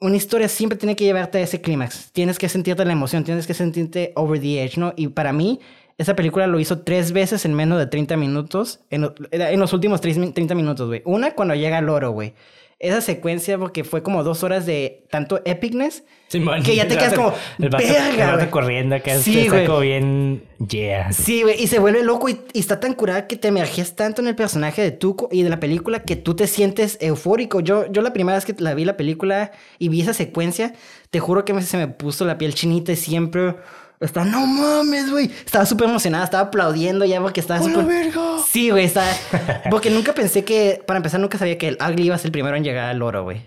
una historia siempre tiene que llevarte a ese clímax. Tienes que sentirte la emoción, tienes que sentirte over the edge, ¿no? Y para mí, esa película lo hizo tres veces en menos de 30 minutos, en, en los últimos 30 minutos, güey. Una cuando llega al oro, güey esa secuencia porque fue como dos horas de tanto epicness que ya te quedas como verga, corriendo que sí, está como bien yeah. Sí güey y se vuelve loco y, está tan curada que te emerges tanto en el personaje de Tuco y de la película que tú te sientes eufórico. Yo yo la primera vez que la vi la película y vi esa secuencia te juro que se me puso la piel chinita y siempre estaba, no mames, güey. Estaba súper emocionada, estaba aplaudiendo ya porque estaba súper. Sí, güey, estaba. porque nunca pensé que, para empezar, nunca sabía que el Ugly iba a ser el primero en llegar al oro, güey.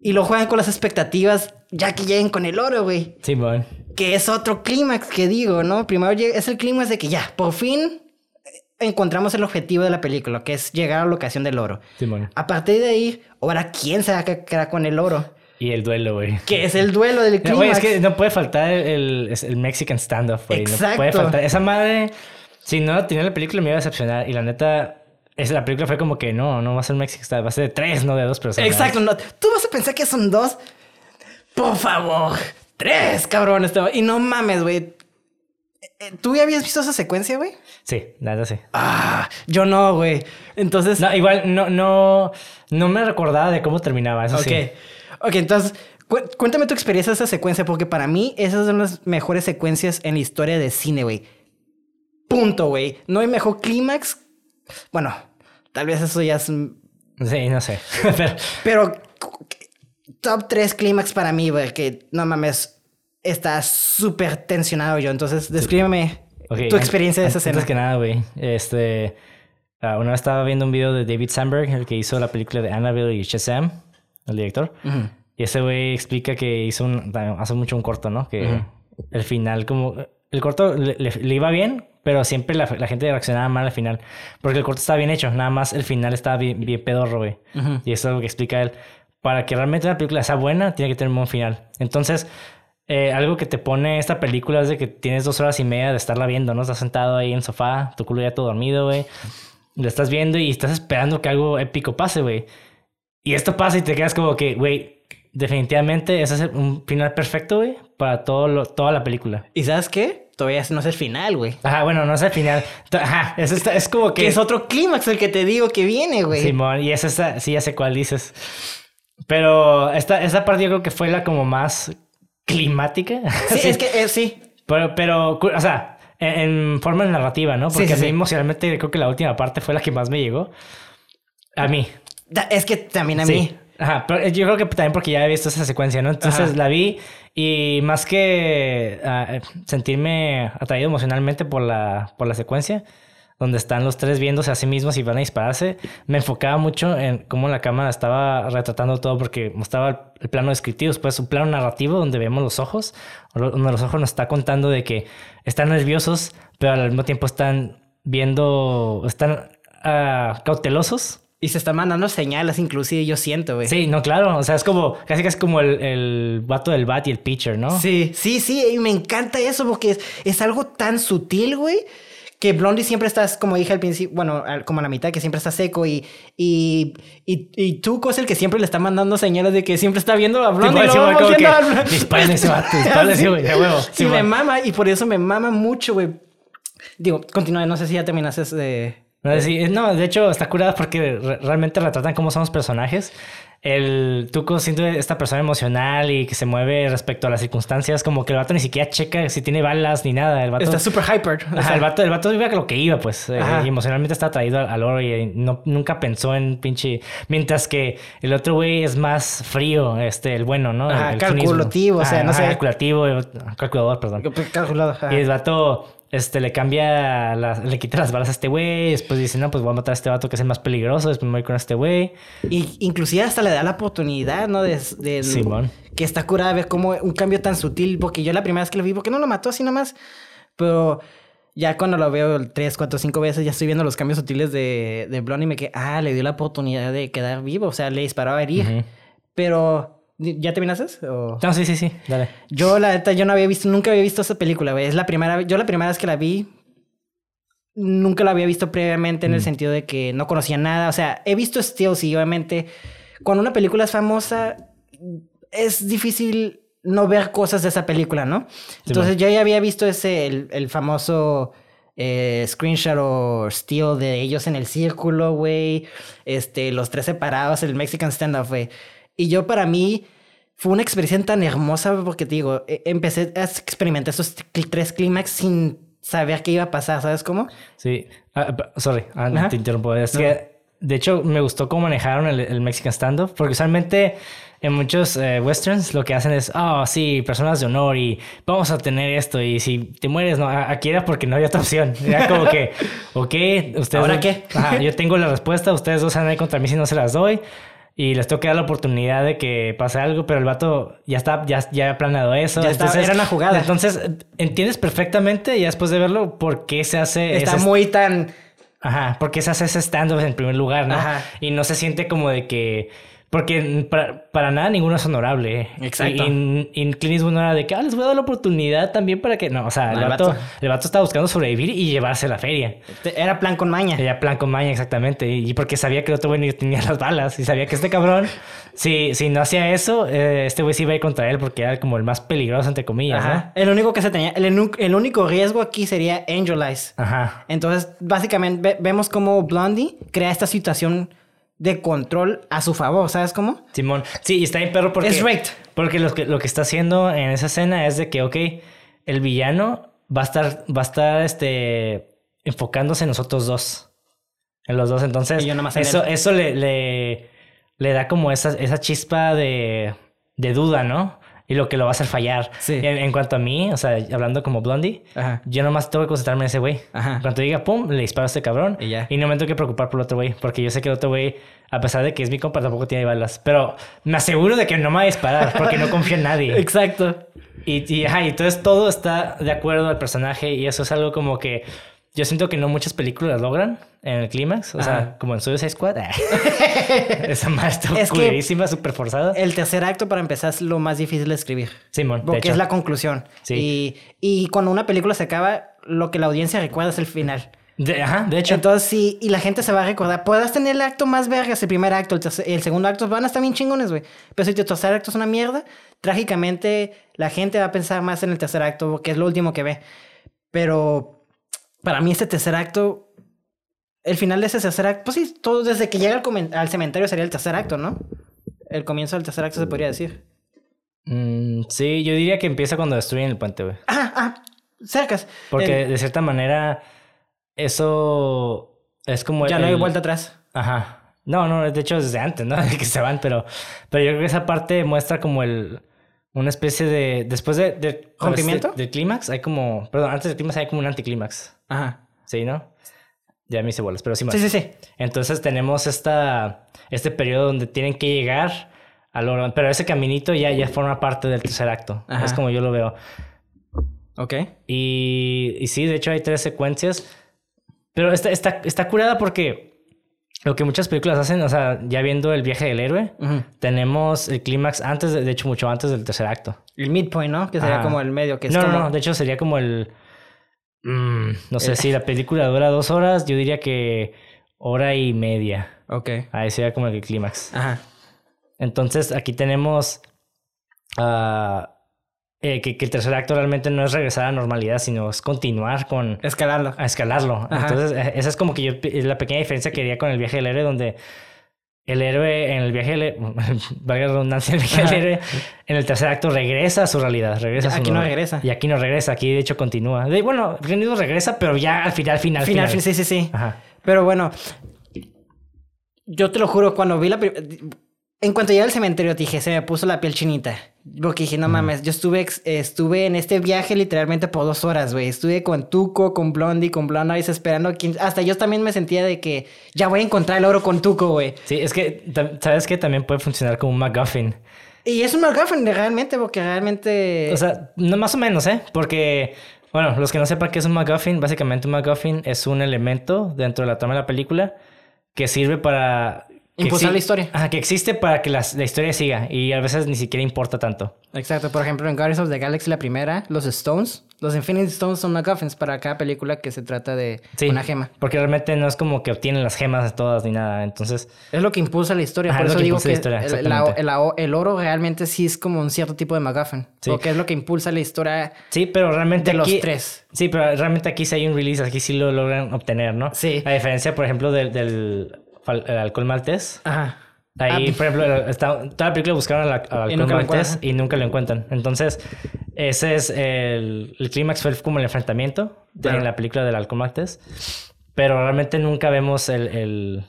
Y lo juegan con las expectativas ya que lleguen con el oro, güey. Sí, man. Que es otro clímax que digo, ¿no? Primero es el clímax de que ya, por fin encontramos el objetivo de la película, que es llegar a la locación del oro. Sí, man. A partir de ahí, ahora, ¿quién se va a quedar con el oro? Y el duelo, güey. Que es el duelo del clima. Güey, es que no puede faltar el, el, Mexican standoff, güey. No puede faltar. Esa madre, si no tenía la película, me iba a decepcionar. Y la neta, es, la película fue como que no, no va a ser Mexican standoff, va a ser de tres, no de dos personas. Exacto, no. Tú vas a pensar que son dos. Por favor, tres, cabrón. Y no mames, güey. Eh, ¿Tú ya habías visto esa secuencia, güey? Sí, nada, sí. Ah, yo no, güey. Entonces. No, igual no, no, no me recordaba de cómo terminaba, eso ok. sí. Ok, entonces, cu- cuéntame tu experiencia de esa secuencia, porque para mí esas son las mejores secuencias en la historia de cine, güey. Punto, güey. No hay mejor clímax. Bueno, tal vez eso ya es. Sí, no sé. Pero, Pero top 3 clímax para mí, güey, que no mames, está súper tensionado yo. Entonces, descríbeme ok, tu experiencia de esa antes escena. que nada, güey. Este. ah, una vez estaba viendo un video de David Sandberg, el que hizo la película de Annabelle y Shazam, el director. Y ese güey explica que hizo un, hace mucho un corto, ¿no? Que el final, como. El corto le, le- le iba bien, pero siempre la, la gente reaccionaba mal al final. Porque el corto estaba bien hecho, nada más el final estaba bien, bien pedorro, güey. Y eso es lo que explica él. Para que realmente una película sea buena, tiene que tener un buen final. Entonces, eh, algo que te pone esta película es de que tienes dos horas y media de estarla viendo, ¿no? Estás sentado ahí en el sofá, tu culo ya todo dormido, güey. La estás viendo y estás esperando que algo épico pase, güey. Y esto pasa y te quedas como que, güey, definitivamente ese es un final perfecto, güey, para todo lo- toda la película. ¿Y sabes qué? Todavía no es el final, güey. Ajá, bueno, no es el final. Ajá, es, esta- es como que... Que es otro clímax el que te digo que viene, güey. Simón, y es esa, sí, ya sé cuál dices. Pero esta, esta parte yo creo que fue la como más climática. Sí, es que eh, sí. Pero, pero, o sea, en, en forma narrativa, ¿no? Sí, Porque sí, a mí sí. emocionalmente creo que la última parte fue la que más me llegó. A mí. Es que también a sí. mí. Ajá, pero yo creo que también porque ya he visto esa secuencia, ¿no? Entonces Ajá. la vi y más que ah, sentirme atraído emocionalmente por la, por la secuencia, donde están los tres viéndose a sí mismos y van a dispararse, me enfocaba mucho en cómo la cámara estaba retratando todo porque mostraba el plano descriptivo, después un plano narrativo donde vemos los ojos, donde los ojos nos está contando de que están nerviosos, pero al mismo tiempo están viendo, están ah, cautelosos Y se están mandando señales, inclusive yo siento, güey. Sí, no, claro. O sea, es como, casi casi como el, el vato del bat y el pitcher, ¿no? Sí, sí, sí, y me encanta eso porque es, es algo tan sutil, güey, que Blondie siempre estás, como dije al principio, bueno, como a la mitad, que siempre está seco y, y, y, y Tuco es el que siempre le está mandando señales de que siempre está viendo a Blondie. Que, a Blondie. "Disparen ese vato, disparen ese güey, de huevo". Sí, Sí, me bueno. mama y por eso me mama mucho, güey. Digo, continúa, no sé si ya terminaste de... No, sí, no, de hecho está curada porque re- realmente retratan cómo son los personajes. El Tuco siendo esta persona emocional y que se mueve respecto a las circunstancias, como que el vato ni siquiera checa si tiene balas ni nada. El vato, Está súper hyper. o sea, el vato, el vato iba a lo que iba, pues. eh, y emocionalmente está atraído al, al oro y eh, no, nunca pensó en pinche. Mientras que el otro güey es más frío, este, el bueno, ¿no? Ajá, el calculativo, o sea, no sé. Calculativo, eh, calculador, perdón. calculado, ajá. Y el vato este, le cambia, las- le quita las balas a este güey. Después dice, no, pues voy a matar a este vato que es el más peligroso. Después me voy con este güey. Y inclusive hasta le da la oportunidad, ¿no? De, de- Simón. Que está curada ver cómo un cambio tan sutil, porque yo la primera vez que lo vi, porque no lo mató así nomás, pero ya cuando lo veo tres, cuatro, cinco veces, ya estoy viendo los cambios sutiles de, de Blondie y me que, ah, le dio la oportunidad de quedar vivo, o sea, le disparó a herir. Ujú. Pero, ¿ya terminaste? O... No, sí, sí, sí. Dale. Yo, la neta, yo no había visto, nunca había visto esa película, güey. Es la primera, yo la primera vez que la vi, nunca la había visto previamente en el Mm. sentido de que no conocía nada. O sea, he visto Stills y obviamente cuando una película es famosa, es difícil no ver cosas de esa película, ¿no? Entonces yo ya había visto ese, el, el famoso eh, screenshot o still de ellos en el círculo, güey. Este, los tres separados, el Mexican standoff, güey. Y yo para mí fue una experiencia tan hermosa porque te digo, e- empecé a experimentar esos tres clímax sin saber qué iba a pasar, ¿sabes cómo? Sí. Ah, sorry, ah, Ajá. te interrumpo. Es No. que, de hecho, me gustó cómo manejaron el, el Mexican standoff. Porque usualmente en muchos eh, westerns lo que hacen es, oh, sí, personas de honor y vamos a tener esto. Y si te mueres, no, aquí era porque no había otra opción. Era como que, ok, ustedes. ¿Ahora qué? Ajá, yo tengo la respuesta, ustedes dos van a ir contra mí si no se las doy. Y les tengo que dar la oportunidad de que pase algo, pero el vato ya está, ya, ya ha planeado eso. Ya está- era una jugada. Entonces, entiendes perfectamente, ya después de verlo, por qué se hace. Está ese- muy tan... Ajá, porque se hace ese stand-up en primer lugar, ¿no? Ajá. Y no se siente como de que Porque para, para nada ninguno es honorable. Exacto. Y, y Clint Eastwood no era de que, ah, les voy a dar la oportunidad también para que... No, o sea, el, No, el vato, vato. el vato estaba buscando sobrevivir y llevarse la feria. Era plan con maña. Ella plan con maña, exactamente. Y porque sabía que el otro güey tenía las balas. Y sabía que este cabrón, si, si no hacía eso, eh, este güey sí iba a ir contra él porque era como el más peligroso, entre comillas, Ajá. El único que se tenía, el, el único riesgo aquí sería Angel Eyes. ¿no? Ajá. Entonces, básicamente ve- vemos cómo Blondie crea esta situación de control a su favor, ¿sabes cómo? Simón. Sí, y está bien perro porque... Es raked. Porque lo que, lo que está haciendo en esa escena es de que, ok, el villano va a estar, va a estar, este, enfocándose en nosotros dos. En los dos, entonces... Y yo nomás en eso, eso le, le, le da como esa, esa chispa de, de duda, ¿no? Y lo que lo va a hacer fallar. Sí. En, en cuanto a mí, o sea, hablando como Blondie, Ajá. yo nomás tengo que concentrarme en ese güey. Cuando diga pum, le disparo a este cabrón. Y ya. Y no me tengo que preocupar por el otro güey. Porque yo sé que el otro güey, a pesar de que es mi compa, tampoco tiene balas. Pero me aseguro de que no me va a disparar porque no confío en nadie. Exacto. Y, y, ajá, y entonces todo está de acuerdo al personaje. Y eso es algo como que yo siento que no muchas películas logran en el clímax. O sea, Ajá. como en Suicide Squad. Esa madre está Es que- culerísima, súper forzada. El tercer acto, para empezar, es lo más difícil de escribir. Simón, de Porque hecho. es la conclusión. Sí. Y, y cuando una película se acaba, lo que la audiencia recuerda es el final. De- ajá, de hecho. Entonces, sí, y la gente se va a recordar. Puedas tener el acto más vergas, el primer acto, el, tercer- el segundo acto van a estar bien chingones, güey. Pero si tu tercer acto es una mierda, trágicamente la gente va a pensar más en el tercer acto, porque es lo último que ve. Pero para mí, este tercer acto, el final de ese tercer acto, pues sí, todo desde que llega al, al cementerio sería el tercer acto, ¿no? El comienzo del tercer acto se podría decir. Mm, sí, yo diría que empieza cuando destruyen el puente, güey. Ah, ah, cercas. Porque El- de cierta manera, eso es como. ya no hay el- vuelta atrás. Ajá. No, no, de hecho desde antes, ¿no? De que se van, pero, pero yo creo que esa parte muestra como el. Una especie de. Después de. de- del clímax, hay como. Perdón, antes del clímax hay como un anticlímax. Ajá. Sí, ¿no? Ya me hice bolas, pero sí más. Sí, sí, sí. Entonces tenemos esta, este periodo donde tienen que llegar a lo... Pero ese caminito ya, ya forma parte del tercer acto. Ajá. Es como yo lo veo. Ok. Y, y sí, de hecho hay tres secuencias. Pero está, está, está curada porque lo que muchas películas hacen, o sea, ya viendo el viaje del héroe, Ujú. tenemos el clímax antes, de, de hecho mucho antes del tercer acto. El midpoint, ¿no? Que sería como el medio, que es no, como... no, no, de hecho sería como el... mm, no sé si la película dura dos horas, yo diría que hora y media. Ok. Ahí sería como el clímax. Ajá. Entonces aquí tenemos ah, eh, que, que el tercer acto realmente no es regresar a la normalidad, sino es continuar con Escalarlo. a escalarlo. Ajá. Entonces eh, esa es como que yo es la pequeña diferencia que haría con el viaje del héroe, donde el héroe en el viaje valga la redundancia, el viaje héroe en el tercer acto regresa a su realidad, regresa a su Aquí no regresa. Y aquí no regresa, aquí de hecho continúa. De- bueno, Reino regresa, pero ya al final, final, Final, final. fin- sí, sí, sí. Ajá. Pero bueno, yo te lo juro, cuando vi la... En cuanto llegué al cementerio, dije, se me puso la piel chinita. Porque dije, no mames, yo estuve, estuve en este viaje literalmente por dos horas, güey. Estuve con Tuco, con Blondie, con Blonde Eyes esperando a quien... Hasta yo también me sentía de que ya voy a encontrar el oro con Tuco, güey. Sí, es que, ¿sabes que También puede funcionar como un MacGuffin. Y es un McGuffin realmente, porque realmente... O sea, no más o menos, ¿eh? Porque, bueno, los que no sepan qué es un MacGuffin, básicamente un MacGuffin es un elemento dentro de la trama de la película que sirve para... Impulsar la historia. Ajá, que existe para que las- la historia siga y a veces ni siquiera importa tanto. Exacto, por ejemplo, en Guardians of the Galaxy, la primera, los Stones, los Infinity Stones son MacGuffins para cada película que se trata de Sí. una gema. Porque realmente no es como que obtienen las gemas de todas ni nada. Entonces, Es lo que impulsa la historia. Ajá, Por es lo eso que digo que la historia, el, exactamente. la- el- el oro realmente sí es como un cierto tipo de MacGuffin. Sí. Porque es lo que impulsa la historia sí, pero realmente de los aquí- tres. Sí, pero realmente aquí sí hay un release, aquí sí lo logran obtener, ¿no? Sí. A diferencia, por ejemplo, del, el alcohol maltés. Ajá. Ahí, Ah, por ejemplo, está- toda la película buscaron al, alcohol maltés y nunca lo encuentran. Entonces, ese es el, el clímax, fue como el enfrentamiento Claro. en la película del alcohol maltés. Pero realmente nunca vemos el, el,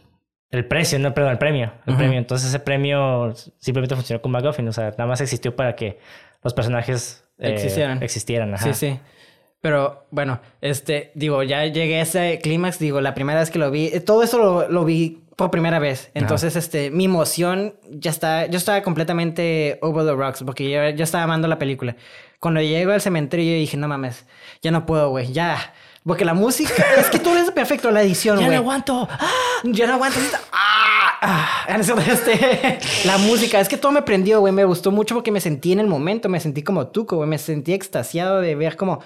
el precio, no, perdón, el premio. El premio. Entonces, ese premio simplemente funcionó con McGuffin. O sea, nada más existió para que los personajes eh, Existieran. existieran. Ajá. Sí, sí. Pero bueno, este, digo, ya llegué a ese clímax, digo, la primera vez que lo vi, eh, todo eso lo, lo vi por primera vez. Entonces, este, mi emoción ya está, yo estaba completamente over the rocks porque yo, yo estaba amando la película. Cuando llego al cementerio, dije, no mames, ya no puedo, güey, ya. Porque la música, es que todo es perfecto, la edición, ¡Ya güey. no aguanto! ¡Ah! Ya no aguanto. ¡Ah! Ah, este, la música, es que todo me prendió, güey. Me gustó mucho porque me sentí en el momento, me sentí como tuco, güey. Me sentí extasiado de ver como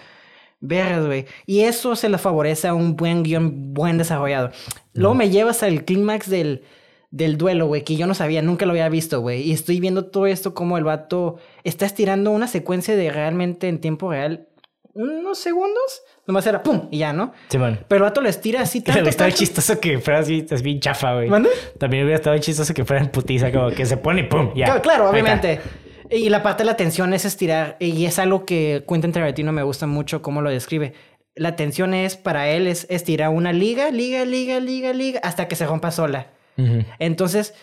veras, güey. Y eso se le favorece a un buen guion, buen desarrollado. Luego me llevas al clímax del, del duelo, güey, que yo no sabía, nunca lo había visto, güey. Y estoy viendo todo esto como el vato está estirando una secuencia de realmente en tiempo real unos segundos. Nomás era pum y ya, ¿no? Sí, man. Pero el vato lo estira así tanto. Hubiera estado chistoso que fuera así, es bien chafa, güey. También hubiera estado chistoso que fuera en putiza, como que se pone y pum, ya. Claro, claro obviamente. Y la parte de la tensión es estirar. Y es algo que Quentin Tarantino me gusta mucho cómo lo describe. La tensión es, para él, es estirar una liga, liga, liga, liga, liga, hasta que se rompa sola. Entonces,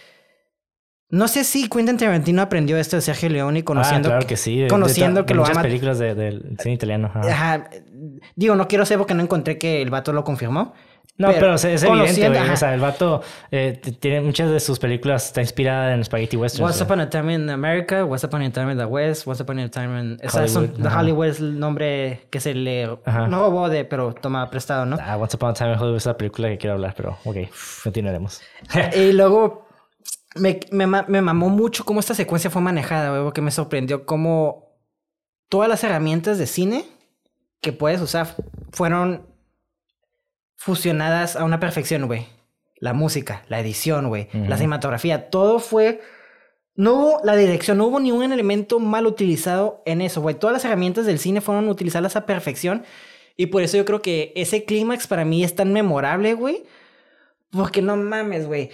no sé si Quentin Tarantino aprendió esto de Sergio Leone conociendo. Ah, claro que sí. conociendo que lo muchas películas del cine italiano. Ajá. Digo, no quiero ser porque no encontré que el vato lo confirmó. No, pero, es, evidente, güey. O sea, el vato eh, tiene muchas de sus películas, está inspirada en Spaghetti Western. Once Upon a Time in America, Once Upon a Time in the West, Once Upon a Time in... Hollywood. the Hollywood es el nombre que se le... No robó de, pero toma prestado, ¿no? Ah, Once Upon a Time in Hollywood es la película que quiero hablar, pero ok, continuaremos. y luego me, me, me mamó mucho cómo esta secuencia fue manejada, güey, porque me sorprendió cómo todas las herramientas de cine que puedes usar fueron fusionadas a una perfección, güey. La música, la edición, güey, la cinematografía, todo fue... No hubo la dirección, no hubo ni un elemento mal utilizado en eso, güey. Todas las herramientas del cine fueron utilizadas a perfección. Y por eso yo creo que ese clímax para mí es tan memorable, güey. Porque no mames, güey.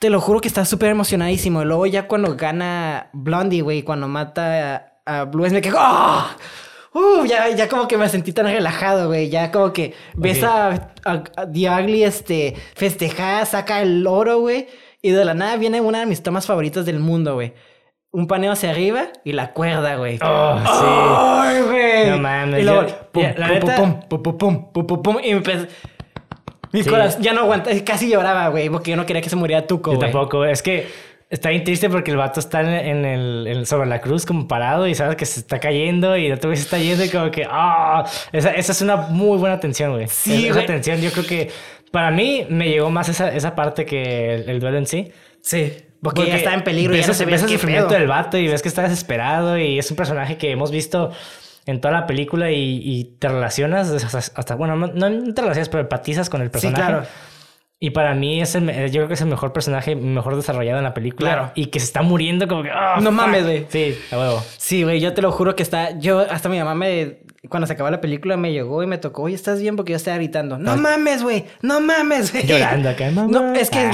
Te lo juro que está súper emocionadísimo. Y luego ya cuando gana Blondie, güey, cuando mata a, Blue, me quedo... ¡Oh! uh, ya, ya como que me sentí tan relajado, güey. Ya como que ves a, a, a Diagli, este, festejar, saca el oro, güey. Y de la nada viene una de mis tomas favoritas del mundo, güey un paneo hacia arriba y la cuerda, güey. Ah, sí. ¡Ay, güey! No mames. Y luego, pum, pum, pum, pum, pum, pum, pum, pum pum empecé... Mi sí. corazón ya no aguanta, casi lloraba, güey, porque yo no quería que se muriera Tuco, Yo tampoco, es que Está bien triste porque el vato está en, el, sobre la cruz como parado y sabes que se está cayendo y el otro se está yendo y como que, ah, esa, esa, es una muy buena tensión, güey. Sí, Esa tensión, yo creo que para mí me llegó más esa, esa parte que el, duelo en sí. Sí. Porque, ya está en peligro y ya no se ves el sufrimiento del vato y ves que está desesperado y es un personaje que hemos visto en toda la película y, te relacionas hasta, bueno, no, no, te relacionas, pero empatizas con el personaje. Sí, claro. Y para mí es el, yo creo que es el mejor personaje mejor desarrollado en la película. Claro. Y que se está muriendo como que... Oh, no mames, güey. Sí, a huevo. Sí, güey, yo te lo juro que está... Yo, hasta mi mamá me... Cuando se acabó la película me llegó y me tocó, oye, ¿estás bien? Porque yo estaba gritando. No mames, güey. No mames, güey. Llorando acá, mamá. No, es que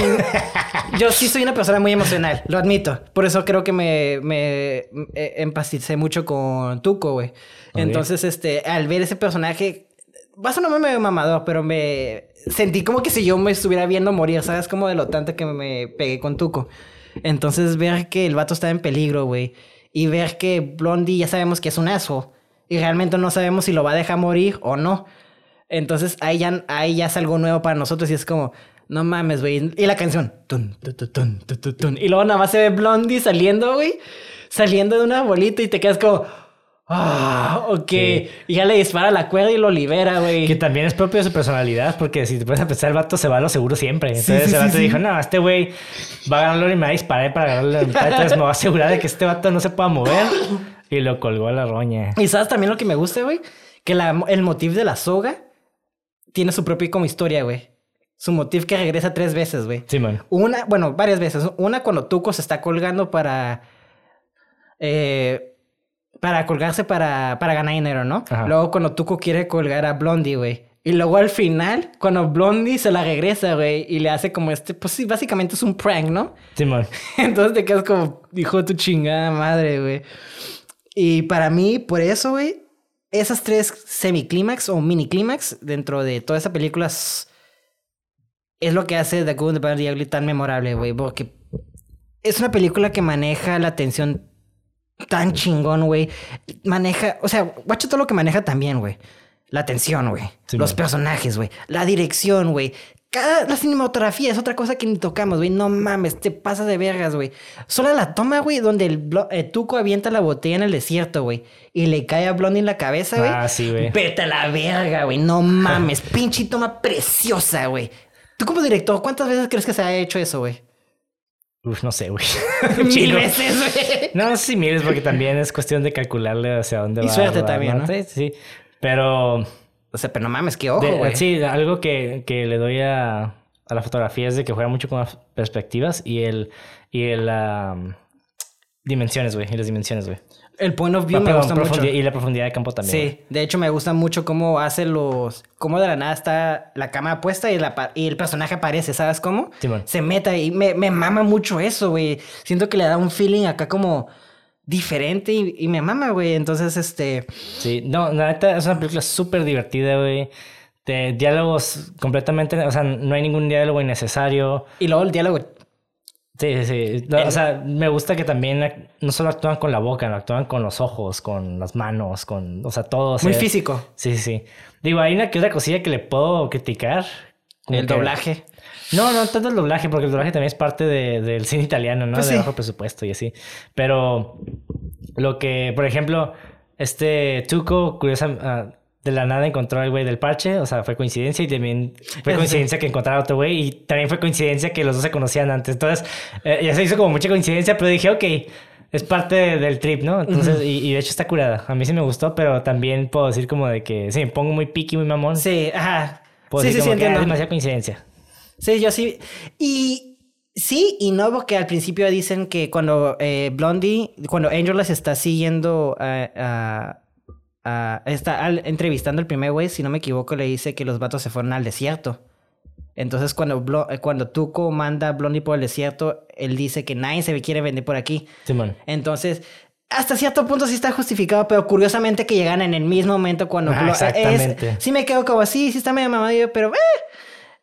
yo sí soy una persona muy emocional, lo admito. Por eso creo que me, me, empacicé mucho con Tuco, güey. Entonces, este, al ver ese personaje, vas a no me mamador, pero me sentí como que si yo me estuviera viendo morir, ¿sabes? Como de lo tanto que me pegué con Tuco. Entonces, ver que el vato está en peligro, güey. Y ver que Blondie ya sabemos que es un aso. Y realmente no sabemos si lo va a dejar morir o no. Entonces, ahí ya, ahí ya es algo nuevo para nosotros y es como, no mames, güey. Y la canción. y luego nada más se ve Blondie saliendo, güey. Saliendo de una bolita y te quedas como, Ah, ok. Y ya le dispara la cuerda y lo libera, güey. Que también es propio de su personalidad, porque si te puedes empezar, el vato se va a lo seguro siempre. Entonces sí, el vato dijo, no, este güey va a ganarlo y me va a disparar para ganarle la mitad. Entonces me va a asegurar de que este vato no se pueda mover. Y lo colgó a la roña. Y sabes también lo que me gusta, güey? Que la, el motivo de la soga tiene su propia como historia, güey. Su motivo que regresa tres veces, güey. Sí, man. Una, bueno, varias veces. Una cuando Tuco se está colgando para... Eh, para colgarse para, para ganar dinero, ¿no? Luego cuando Tuco quiere colgar a Blondie, güey. Y luego al final, cuando Blondie se la regresa, güey, y le hace como este, pues sí, básicamente es un prank, ¿no? Simón. Entonces te quedas como, hijo de tu chingada madre, güey. Y para mí, por eso, güey, esas tres semiclímax o miniclímax dentro de toda esa película es, lo que hace The Good, the Bad, the Ugly tan memorable, güey, porque es una película que maneja la tensión tan chingón, güey. Maneja, o sea, guacho todo lo que maneja también, güey. La tensión, güey. Los personajes, güey. La dirección, güey. Cada, la cinematografía es otra cosa que ni tocamos, güey. No mames, te pasas de vergas, güey. Solo la toma, güey, donde el, Tuco avienta la botella en el desierto, güey. Y le cae a Blondie en la cabeza, güey. Ah, sí, güey. Vete a la verga, güey. No mames. Pinche toma preciosa, güey. Tú como director, ¿cuántas veces crees que se ha hecho eso, güey? Uf, no sé, güey. Mil veces, güey. No, no sé si miles, porque también es cuestión de calcularle hacia dónde Y va. suerte va, también, ¿no? Sí, sí. Pero O sea, pero no mames, qué ojo, güey. sí, algo que, que le doy a, a la fotografía es de que juega mucho con las perspectivas y el y el dimensiones, güey, y las dimensiones, güey. El point of view me Perdón, gusta mucho. Y la profundidad de campo también. Sí, de hecho me gusta mucho cómo hace los... Cómo de la nada está la cámara puesta y, la, pa- y el personaje aparece, ¿sabes cómo? Simón. Se meta y me, me mama mucho eso, güey. Siento que le da un feeling acá como diferente y, y me mama, güey. Entonces, este... Sí, no, la neta es una película súper divertida, güey. De diálogos completamente, o sea, no hay ningún diálogo innecesario. Y luego el diálogo... Sí, sí, sí. No, O sea, me gusta que también no solo actúan con la boca, no actúan con los ojos, con las manos, con, o sea, todo. o Muy físico. Sí, sí. Digo, hay una que otra cosilla que le puedo criticar. El que- doblaje. No, no tanto el doblaje, porque el doblaje también es parte de- del cine italiano, ¿no? Pues de sí. bajo presupuesto y así. Pero lo que, por ejemplo, este Tuco, curiosa, ah, de la nada encontró al güey del parche, o sea, fue coincidencia y también fue coincidencia que encontrara otro güey y también fue coincidencia que los dos se conocían antes. Entonces, eh, ya se hizo como mucha coincidencia, pero dije, ok, es parte de- del trip, ¿no? Entonces, y, y de hecho está curada. A mí sí me gustó, pero también puedo decir como de que, sí, me pongo muy picky, muy mamón. Sí, ajá. Puedo sí, decir sí, sí, como que, ah, entiendo. demasiada coincidencia. Sí, yo sí. Y sí y no, porque al principio dicen que cuando eh, Blondie, cuando Angel las está siguiendo a. a- a- está al- entrevistando al primer güey, si no me equivoco, le dice que los vatos se fueron al desierto. Entonces, cuando, Blo- eh, cuando Tuco manda a Blondie por el desierto, él dice que nadie se quiere vender por aquí. Entonces, hasta cierto punto sí está justificado, pero curiosamente que llegan en el mismo momento cuando... Ah, Blo- exactamente. es- sí me quedo como así, sí está medio mamadillo, pero... eh,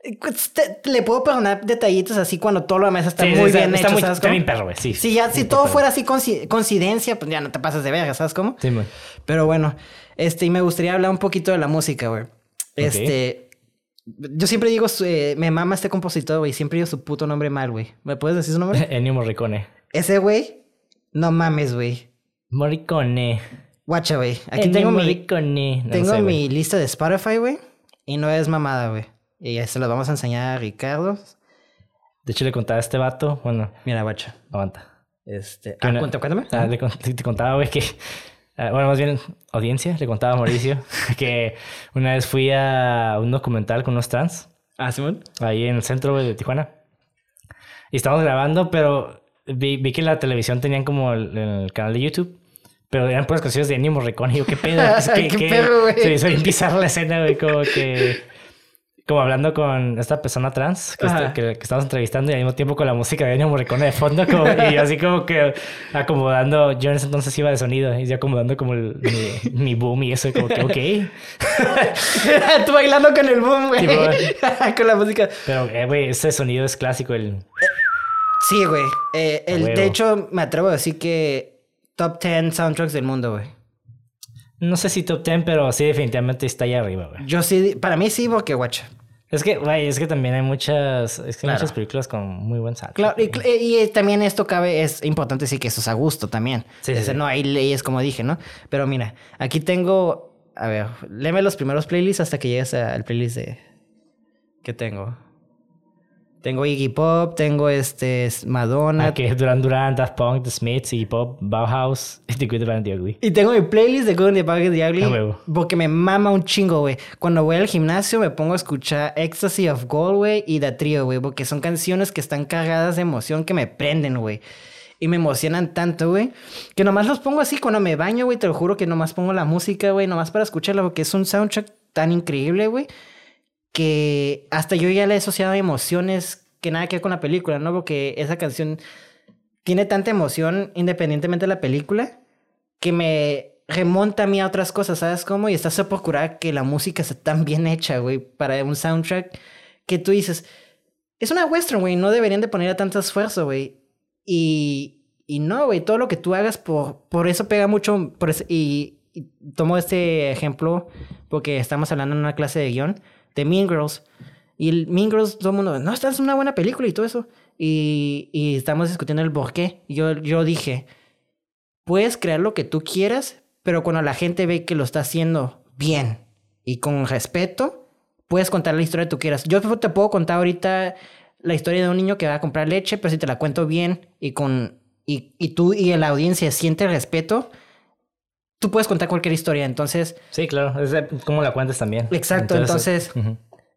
te- le puedo perdonar detallitos así cuando todo lo demás está Sí, muy bien está hecho, muy- ¿sabes está bien perro, güey, sí. Si ya, si todo perro. fuera así coincidencia, pues ya no te pasas de verga, ¿sabes cómo? Simón. Pero bueno, este, y me gustaría hablar un poquito de la música, güey. Este, yo siempre digo, eh, me mama este compositor, güey, siempre digo su puto nombre mal, güey. ¿Me puedes decir su nombre? Ennio Morricone. Ese güey, no mames, güey. Morricone. Guacha, güey. Aquí Ennio tengo mi. No tengo sé, mi lista de Spotify, güey. Y no es mamada, güey. Y se los vamos a enseñar a Ricardo. De hecho, le contaba a este vato. Bueno, Mira, guacha. aguanta. Este. Ah, una- cuenta- cuéntame. Ah, le te, contaba, güey, que. ah, bueno, más bien, audiencia, le contaba a Mauricio que una vez fui a un documental con unos trans. Ah, Simón. ahí en el centro güey, de Tijuana. Y estábamos grabando, pero vi, vi que la televisión tenían como el, el canal de YouTube. Pero eran puras canciones de Ennio Morricone. Y yo, ¿qué pedo? Es que- Qué que- perro, güey. Se hizo bien bizarra la escena, güey. Como que... Como hablando con esta persona trans que, está- Ajá. que, que estamos entrevistando y al mismo tiempo con la música de Ennio Morricone de fondo. Como, y así como que acomodando... Yo en ese entonces iba de sonido y yo acomodando como el- mi, mi boom y eso. Como que, ok. Tú bailando con el boom, güey. Con la música. Pero, eh, güey, ese sonido es clásico. El... Sí, güey. Eh, el- de hecho, me atrevo a decir que top 10 soundtracks del mundo, güey. No sé si top 10, pero sí definitivamente está ahí arriba, güey. Yo sí, para mí sí, porque guacha. Es que, güey, es que también hay muchas, es que hay muchas películas con muy buen soundtrack. Claro, y, y, eh, también esto cabe, es importante decir que eso es a gusto también. Sí, sí. No hay leyes, como dije, ¿no? Pero mira, aquí tengo, a ver, léeme los primeros playlists hasta que llegues al playlist de... que tengo? Tengo Iggy Pop, tengo este Madonna. Que es Duran Duran, Daft Punk, The Smiths, Iggy Pop, Bauhaus, The Good, The Bad and The Ugly. Y tengo mi playlist de Good the Bad and the Ugly. Huevo. Porque me mama un chingo, güey. Cuando voy al gimnasio me pongo a escuchar Ecstasy of Gold, güey, y The Trio, güey. Porque son canciones que están cargadas de emoción que me prenden, güey. Y me emocionan tanto, güey. Que nomás los pongo así cuando me baño, güey. Te lo juro que nomás pongo la música, güey. Nomás para escucharla. Porque es un soundtrack tan increíble, güey. Que hasta yo ya le he asociado emociones que nada que ver con la película, ¿no? Porque esa canción tiene tanta emoción independientemente de la película que me remonta a mí a otras cosas, ¿sabes cómo? Y estás a procurar que la música esté tan bien hecha, güey, para un soundtrack que tú dices, es una western, güey, no deberían de poner tanto esfuerzo, güey. Y, y no, güey, todo lo que tú hagas por, por eso pega mucho, por eso- y, y tomo este ejemplo porque estamos hablando en una clase de guion de Mean Girls. Y el Mean Girls, todo el mundo, no, esta es una buena película y todo eso. Y, y estamos discutiendo el por qué. Yo, yo dije, puedes crear lo que tú quieras, pero cuando la gente ve que lo está haciendo bien y con respeto, puedes contar la historia que tú quieras. Yo te puedo contar ahorita la historia de un niño que va a comprar leche, pero si te la cuento bien y con y, y tú y la audiencia siente respeto, tú puedes contar cualquier historia. Entonces, Sí, claro. Es como la cuentas también. Exacto, entonces-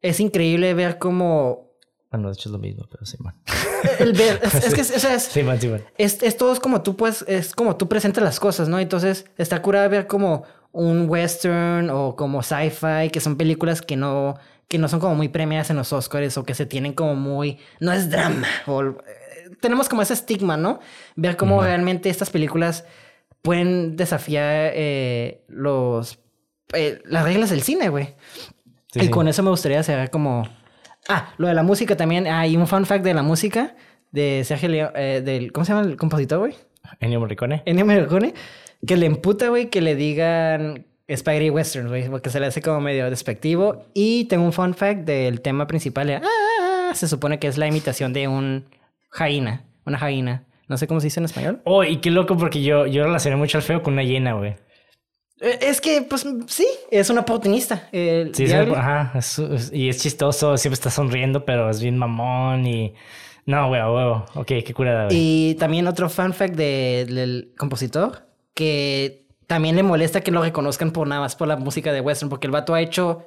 es increíble ver cómo Bueno, de hecho es lo mismo, pero sí, man. el ver, es, es que es, es- Sí, man, sí, man. es, es todo es como tú pues es como tú presentas las cosas, ¿no? Entonces está curada ver como un western o como sci-fi, que son películas que no que no son como muy premiadas en los Oscars o que se tienen como muy no es drama o eh, tenemos como ese estigma, ¿no? Ver cómo realmente estas películas pueden desafiar eh, los eh, las reglas del cine, güey. Sí, y sí. con eso me gustaría cerrar como... Ah, lo de la música también. Hay un fun fact de la música de Sergio León, eh, del... ¿Cómo se llama el compositor, güey? Ennio Morricone. Ennio Morricone. Que le emputa, güey, que le digan Spaghetti Western, güey. Porque se le hace como medio despectivo. Y tengo un fun fact del tema principal. de, "Ah", se supone que es la imitación de un jaina. Una jaina. No sé cómo se dice en español. Oh, y qué loco porque yo, yo relacioné mucho al feo con una hiena, güey. Eh, Es que, pues, sí. Es un oportunista. El Sí, es- ajá. es- es- y es chistoso, siempre está sonriendo, pero es bien mamón y... No, güey, a huevo. Ok, qué curada, güey. Y también otro fun fact de- del compositor, que también le molesta que lo reconozcan por nada más por la música de western, porque el vato ha hecho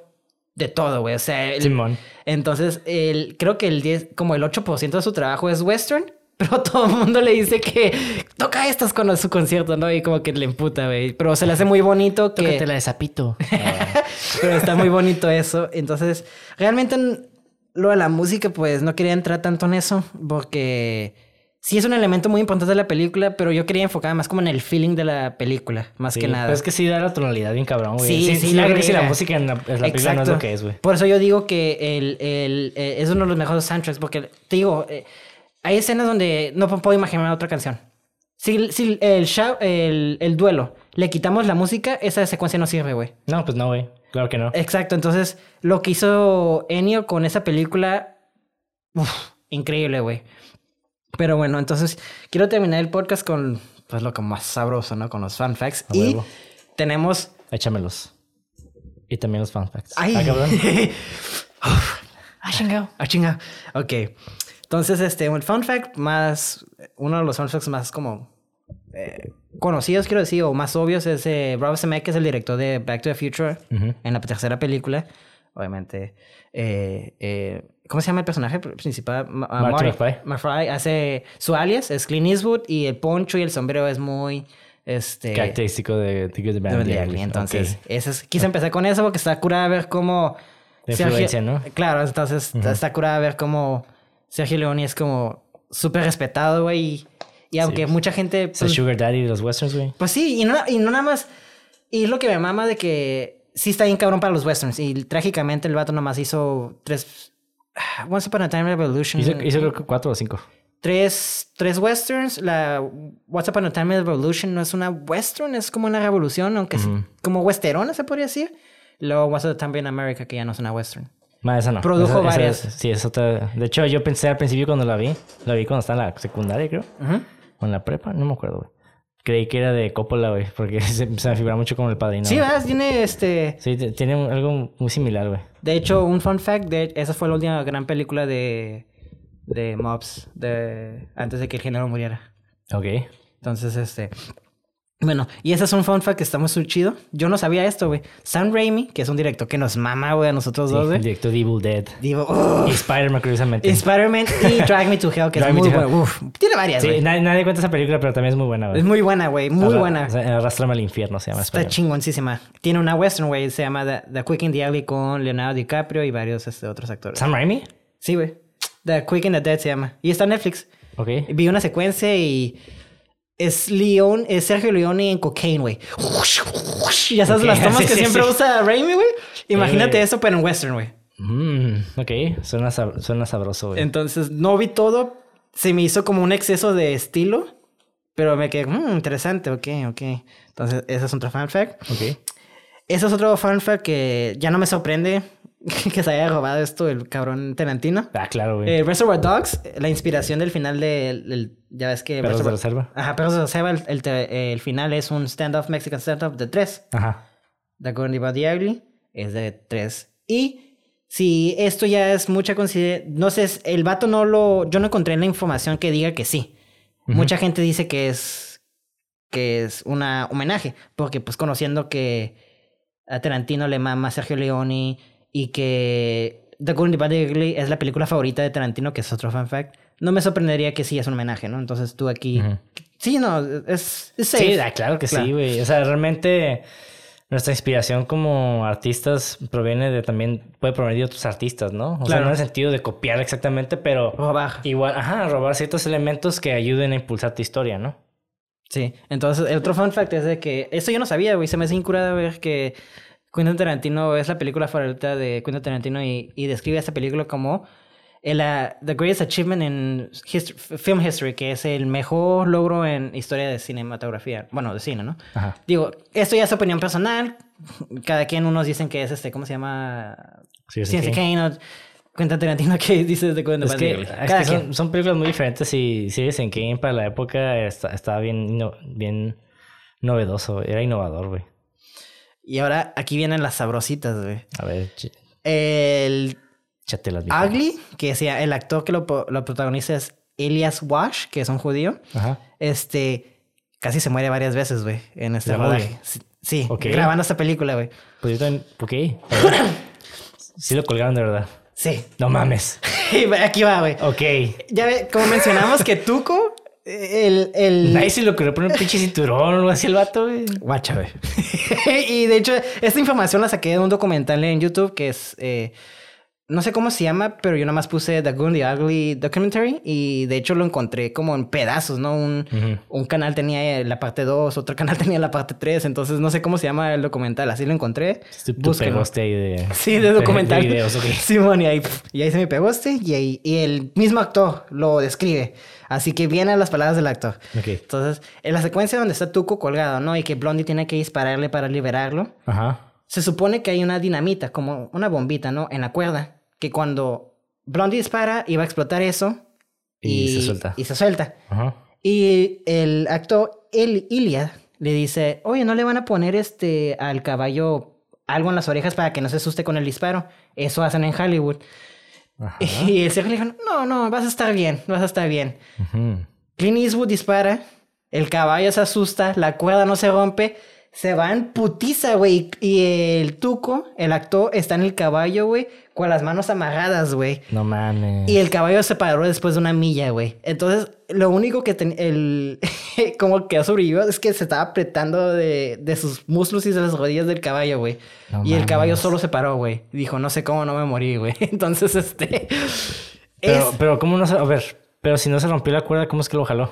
de todo, güey. O sea, el- Simón. entonces el, creo que el 10, como el 8% de su trabajo es western, pero todo el mundo le dice que toca estas con su concierto, ¿no? Y como que le emputa, güey. Pero se le hace muy bonito que... la de Zapito. Pero está muy bonito eso. Entonces, realmente en lo de la música, pues no quería entrar tanto en eso, porque sí es un elemento muy importante de la película, pero yo quería enfocar más como en el feeling de la película, más Sí, que nada. pero es que sí da la tonalidad bien cabrón, güey. Sí, Sí, sí, sí, la la música en la, en la película no es lo que es, güey. Por eso yo digo que el, el, eh, es uno de los mejores soundtracks, porque te digo, eh, hay escenas donde no puedo imaginar otra canción. Si, si el, show- el, el duelo le quitamos la música, esa secuencia no sirve, güey. No, pues no, güey. Claro que no. Exacto, entonces lo que hizo Ennio con esa película, uf, increíble, güey. Pero bueno, entonces quiero terminar el podcast con pues lo como más sabroso, ¿no? Con los fun facts. A y huevo. tenemos... Échamelos. Y también los fun facts. ¡Ay! Ah, cabrón. ah, chingado. Ah, chingado. Ok. Entonces, este, el fun fact más... Uno de los fun facts más como... eh, conocidos, quiero decir, o más obvios es eh, Robert Zemeckis, es el director de Back to the Future, en la tercera película. Obviamente, eh, eh, ¿cómo se llama el personaje principal? Ma- ah, Marty Marty- McFly. McFly hace su alias, es Clint Eastwood, y el poncho y el sombrero es muy, este... Característico de Bad, de. Ugly. Entonces, Ok. ese es- quise empezar con eso porque está curada ver cómo... La Sergio- influencia, ¿no? Claro, entonces está curada ver cómo Sergio Leone es como súper respetado, güey. Y, y aunque mucha gente... Es el Pues, Sugar Daddy de los westerns, güey. pues sí, y no, y no nada más... Y es lo que me mama de que sí está bien cabrón para los westerns. Y trágicamente el vato nomás hizo tres... ah, Once Upon a Time Revolution. Hizo, hizo creo que cuatro o cinco. tres, tres westerns. La Once Upon a Time Revolution no es una western, es como una revolución, aunque es como westerona se podría decir. Luego Once Upon a Time in America, que ya no es una western. Más esa no. Produjo Esa- esa varias. es- sí, es otra. De hecho, yo pensé al principio cuando la vi. La vi cuando estaba en la secundaria, creo. Ujú. O en la prepa, no me acuerdo, güey. Creí que era de Coppola, güey. Porque se, se me figura mucho como el padrino. Sí. ¿verdad? Tiene este... Sí, tiene algo muy similar, güey. De hecho, un fun fact, de, esa fue la última gran película de, de Mobs, de, antes de que el género muriera. Ok. Entonces, este... Bueno, y ese es un fun fact que está muy chido. Yo no sabía esto, güey. Sam Raimi, que es un director que nos mama, güey, a nosotros Sí, dos, güey. director de Evil Dead. Oh, Y Spider-Man, curiosamente. Spider-Man y Drag Me to Hell, que es Drag muy buena. Uf, tiene varias, Sí, güey. nadie, nadie cuenta esa película, pero también es muy buena, güey. Es muy buena, güey. Muy Arra- buena. Arrástrame al infierno se llama Está chingoncísima. Tiene una western, güey. Se llama The, The Quick and the Ugly con Leonardo DiCaprio y varios este, otros actores. ¿Sam Raimi? Sí, güey. The Quick and the Dead se llama. Y está en Netflix. Ok. Vi una secuencia y... Es Leon, es Sergio Leone en cocaine, güey. Ya sabes las tomas sí, que sí, siempre sí. usa Raimi, güey. Imagínate güey. eso, pero en western, güey. Mm, ok. Suena, sab- suena sabroso, güey. Entonces, no vi todo. Se me hizo como un exceso de estilo. Pero me quedé, mmm, interesante, ok, ok. Entonces, ese es otro fan fact. Ok. Ese es otro fan fact que ya no me sorprende que se haya robado esto el cabrón Tarantino. Ah, claro, güey. Eh, Reservoir Dogs, la inspiración del final del... del- ya ves que... Perros de Reservoir- reserva. Ajá, Perros de Reserva, el, el te- el final es un stand-off, Mexican stand-off de tres. Ajá. The the Ugly es de tres. Y si esto ya es mucha consideración. No sé, el vato no lo. Yo no encontré la información que diga que sí. Mucha gente dice que es. que es una homenaje. Porque, pues, conociendo que a Tarantino le mama a Sergio Leone y que The Good, the Bad, and the Ugly es la película favorita de Tarantino, que es otro fun fact. No me sorprendería que sí es un homenaje, ¿no? Entonces tú aquí. Sí, no, es, es safe. Sí, ah, claro que sí, güey. O sea, realmente nuestra inspiración como artistas proviene de también, puede provenir de otros artistas, ¿no? O sea, no en el sentido de copiar exactamente, pero Robar. igual, ajá, robar ciertos elementos que ayuden a impulsar tu historia, ¿no? Sí, entonces el otro fun fact es de que esto yo no sabía, güey, se me hace incurada ver que Quentin Tarantino es la película favorita de Quentin Tarantino y, y describe esta película como el, ah, The Greatest Achievement in hist- Film History, que es el mejor logro en historia de cinematografía, bueno, de cine, ¿no? Ajá. Digo, esto ya es opinión personal, cada quien unos dicen que es este, ¿cómo se llama? Sí, Ciencia. Kane, o Quentin Tarantino que dices de Quentin Es que, es son, son películas muy diferentes y Citizen Kane para la época estaba bien novedoso, era innovador, güey. Y ahora aquí vienen las sabrositas, güey. A ver, El échate las viejas. Ugly, que sea el actor que lo, lo protagoniza es Elias Wash, que es un judío. Ajá. Este casi se muere varias veces, güey, en este ¿La rodaje. Sí, grabando esta película, güey. Pues yo también, ok. A ver. sí lo colgaron de verdad. Sí. No mames. Aquí va, güey. Ok. Ya ve, como mencionamos que Tuco, el, el... Nadie se le ocurrió poner un pinche cinturón o algo así el vato, güey. Guacha, güey. y de hecho, esta información la saqué de un documental en YouTube que es. eh, no sé cómo se llama, pero yo nada más puse The Good the Ugly Documentary y de hecho lo encontré como en pedazos, ¿no? Un, un canal tenía la parte 2, otro canal tenía la parte 3, entonces no sé cómo se llama el documental, así lo encontré. Tu Búsquenlo. pegoste ahí de... Sí, de documental. De videos, ok. Simón, y ahí, y ahí se me pegó este y, ahí, y el mismo actor lo describe. Así que vienen las palabras del actor. Entonces, en la secuencia donde está Tuco colgado, ¿no? Y que Blondie tiene que dispararle para liberarlo, Ajá. se supone que hay una dinamita, como una bombita, ¿no? En la cuerda, que cuando Blondie dispara iba a explotar eso. Y se suelta. Y se suelta. Ajá. Y el actor, el Ilia, le dice, oye, ¿no le van a poner este al caballo algo en las orejas para que no se asuste con el disparo? Eso hacen en Hollywood. Ajá. Y el Sergio le dijo, no, no, vas a estar bien, vas a estar bien. Clint Eastwood dispara, el caballo se asusta, la cuerda no se rompe, se va en putiza, güey. Y el tuco, el actor, está en el caballo, güey, con las manos amarradas, güey. No mames. Y el caballo se paró después de una milla, güey. Entonces, lo único que ten- el como que sobrevivió es que se estaba apretando de, de sus muslos y de las rodillas del caballo, güey. No y el caballo solo se paró, güey. Dijo, no sé cómo no me morí, güey. Entonces, este. Pero, es- pero, ¿cómo no se... A ver, pero si no se rompió la cuerda, ¿cómo es que lo jaló?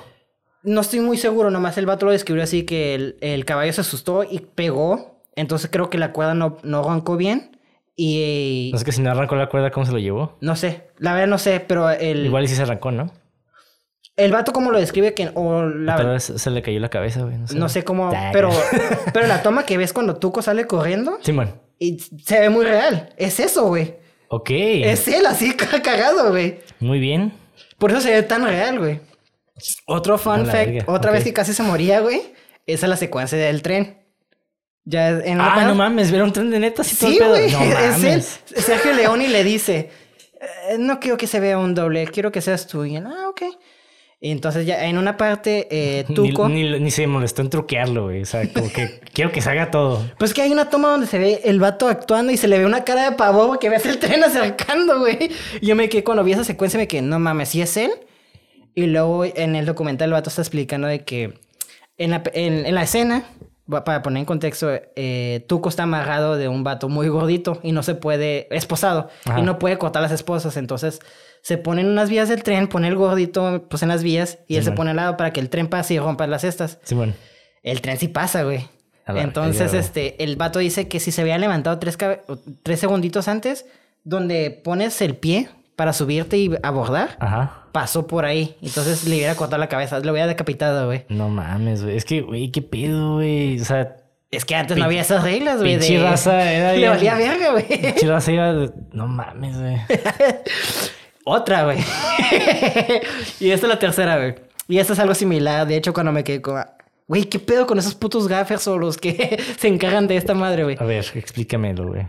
No estoy muy seguro, nomás el vato lo describió así que el, el caballo se asustó y pegó. Entonces creo que la cuerda no, no arrancó bien. Y No sé que si no arrancó la cuerda, ¿cómo se lo llevó? no sé, la verdad no sé, pero el, Igual y sí se arrancó, ¿no? el vato como lo describe que o la Tal vez se le cayó la cabeza, güey. No sé. no sé cómo, pero pero la toma que ves cuando Tuco sale corriendo Simón. y se ve muy real. Es eso, güey. Ok. Es él así ca- cagado, güey. Muy bien. Por eso se ve tan real, güey. Otro fun fact, verga, otra vez que casi se moría, güey. Esa es la secuencia del tren. Ya en Ah, no mames, ver un tren de neta así todo Sí, el pedo. güey, No es él. Sergio Leoni le dice, "Eh, no quiero que se vea un doble, quiero que seas tú. Y él, ah, ok. Y entonces ya en una parte, eh, Tuco... Ni, ni, ni se molestó en truquearlo, güey. O sea, como que quiero que se haga todo. Pues que hay una toma donde se ve el vato actuando y se le ve una cara de pavor porque ves el tren acercando, güey. Y yo me quedé, cuando vi esa secuencia, me quedé, no mames, ¿sí es él? Y luego en el documental el vato está explicando de que en la, en, en la escena, para poner en contexto, eh, Tuco está amarrado de un vato muy gordito y no se puede, esposado, Ajá. y no puede cortar las esposas. Entonces se pone en unas vías del tren, pone el gordito pues en las vías y él se pone al lado para que el tren pase y rompa las cestas. Simón. El tren sí pasa, güey. Entonces, este, el vato dice que si se había levantado tres, tres segunditos antes, donde pones el pie para subirte y abordar, Ajá. pasó por ahí. Entonces le hubiera cortado la cabeza, lo hubiera decapitado, güey. No mames, güey. Es que, güey, qué pedo, güey. O sea, Es que antes no había esas reglas, güey. de- raza era Le valía verga, güey. pinche raza iba de- No mames, güey. Otra, güey. y esta es la tercera, güey. Y esta es algo similar. De hecho, cuando me quedé con... Güey, ¿qué pedo con esos putos gaffers o los que se encargan de esta madre, güey? A ver, explícamelo, güey.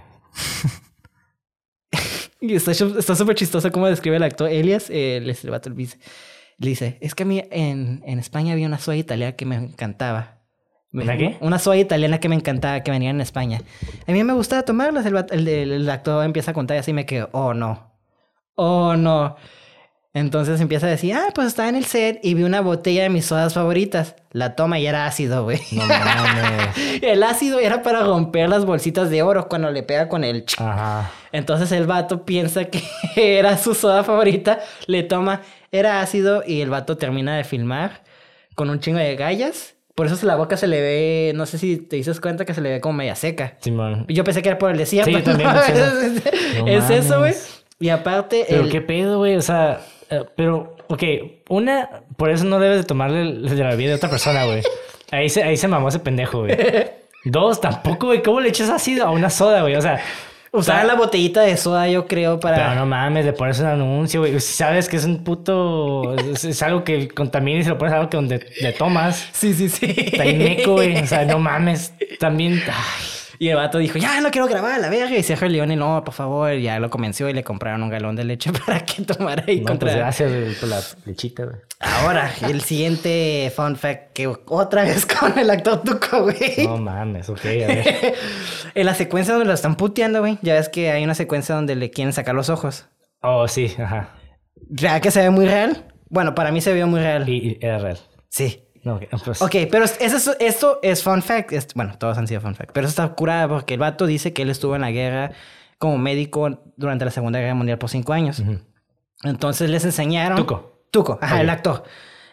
Y está súper chistoso cómo describe el actor Elias, eh, el, este vato, dice, le dice, es que a mí en, en España había una soya italiana que me encantaba. ¿Una qué? Una soya italiana que me encantaba, que venía en España. A mí me gustaba tomarlas. El, el, el- el actor empieza a contar y así me quedo, oh no, oh no. Entonces empieza a decir, ah, pues estaba en el set y vi una botella de mis sodas favoritas. La toma y era ácido, güey. No mames. El ácido era para romper las bolsitas de oro cuando le pega con el... ch- Ajá. Entonces el vato piensa que era su soda favorita, le toma, era ácido y el vato termina de filmar con un chingo de gallas. Por eso la boca se le ve, no sé si te dices cuenta que se le ve como media seca. Simón. Yo pensé que era por el desierto. Sí, yo también ¿no? es, No es eso, güey. Y aparte, Pero el- qué pedo, güey. O sea, eh, pero, ok, una, por eso no debes de tomarle de la vida de otra persona, güey. Ahí se, ahí se mamó ese pendejo, güey. Dos, tampoco, güey. ¿Cómo le echas ácido a una soda, güey? O sea, sea, la botellita de soda, yo creo, para... Pero no mames, le pones un anuncio, güey. Si sabes que es un puto. Es, algo que contamina y se lo pones a algo que donde le tomas. Sí, sí, sí. Está güey. O sea, no mames. También. ay, Y el vato dijo, ya no quiero grabar la verga. Y Sergio Leone, no, por favor, ya lo convenció y le compraron un galón de leche para que tomara y No, contra... pues gracias por la lechita, güey. Ahora, el siguiente fun fact que otra vez con el actor Tuco, güey. No mames, ok, a ver. en la secuencia donde lo están puteando, güey. Ya ves que hay una secuencia donde le quieren sacar los ojos. Oh, sí, ajá. ¿Real que se ve muy real? Bueno, para mí se vio muy real. Y, y era real. Sí. No, ok, pues. Ok, pero eso, es- esto es fun fact. Es- bueno, todos han sido fun fact. Pero eso está curada porque el vato dice que él estuvo en la guerra como médico durante la Segunda Guerra Mundial por cinco años. Entonces les enseñaron... Tuco. Tuco, ajá, el actor.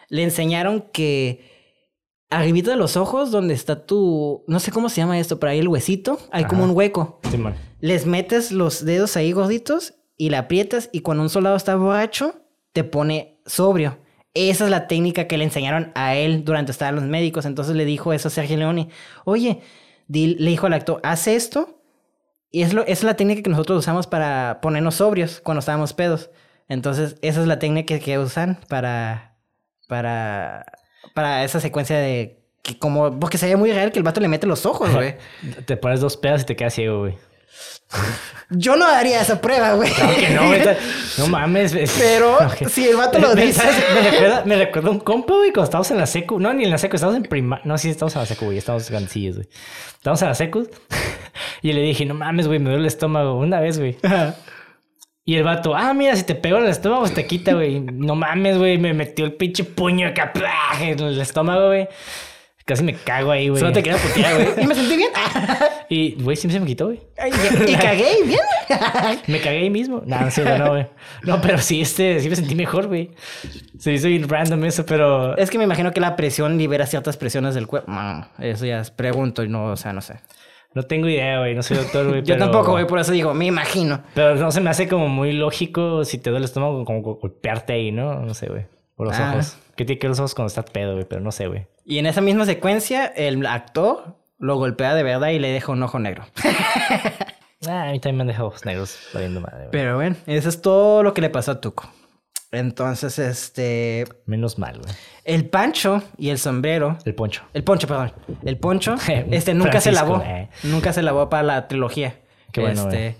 Le enseñaron que arribita de los ojos, donde está tu... No sé cómo se llama esto, pero ahí el huesito, hay como un hueco. Simón. Les metes los dedos ahí gorditos y la aprietas y cuando un soldado está borracho, te pone sobrio. Esa es la técnica que le enseñaron a él durante estaban los médicos. Entonces le dijo eso a Sergio Leone. Oye, le dijo al actor, haz esto. Y es, lo, esa es la técnica que nosotros usamos para ponernos sobrios cuando estábamos pedos. Entonces, esa es la técnica que usan para, para, para esa secuencia de... Que como, porque se ve muy real que el vato le mete los ojos, güey. Te pones dos pedas y te quedas ciego, güey. Yo no haría esa prueba, güey. Claro que no, güey. No mames. es- Pero si el vato lo dice. Me recuerda, me recuerda un compa, güey, cuando estábamos en la secu. No, ni en la secu, estábamos en prima. No, sí, estamos en la secu, güey. Estamos gancillos, güey. Estábamos en la secu. y le dije, no mames, güey, me duele el estómago. Una vez, güey. Y el vato, ah, mira, si te pego en el estómago, te quita, güey. No mames, güey. Me metió el pinche puño acá en el estómago, güey. Casi me cago ahí, güey. Solo te quería putear, güey. Y me sentí bien. Y, güey, siempre se me quitó, güey. y, y cagué bien. Me cagué ahí mismo. No, no, no, güey. No, pero sí, este, sí me sentí mejor, güey. Se hizo bien random eso, pero... es que me imagino que la presión libera ciertas presiones del cuerpo. No, eso ya es pregunto y no, o sea, no sé. No tengo idea, güey. No soy doctor, güey. Yo pero- tampoco, güey, por eso digo, me imagino. Pero no se me hace como muy lógico si te duele el estómago, como go- golpearte ahí, ¿no? No sé, güey. Por los Ah. ojos. ¿Qué tiene que ver los ojos cuando estás pedo, güey? Pero no sé, güey. Y en esa misma secuencia, el actor lo golpea de verdad y le deja un ojo negro. Ah, a mí también me han dejado ojos negros valiendo madre, güey. Pero bueno, eso es todo lo que le pasó a Tuco. Entonces, este. Menos mal, güey. El pancho y el sombrero. El poncho. El poncho, perdón. El poncho, este nunca se lavó. eh. Nunca se lavó para la trilogía. Qué bueno, Este,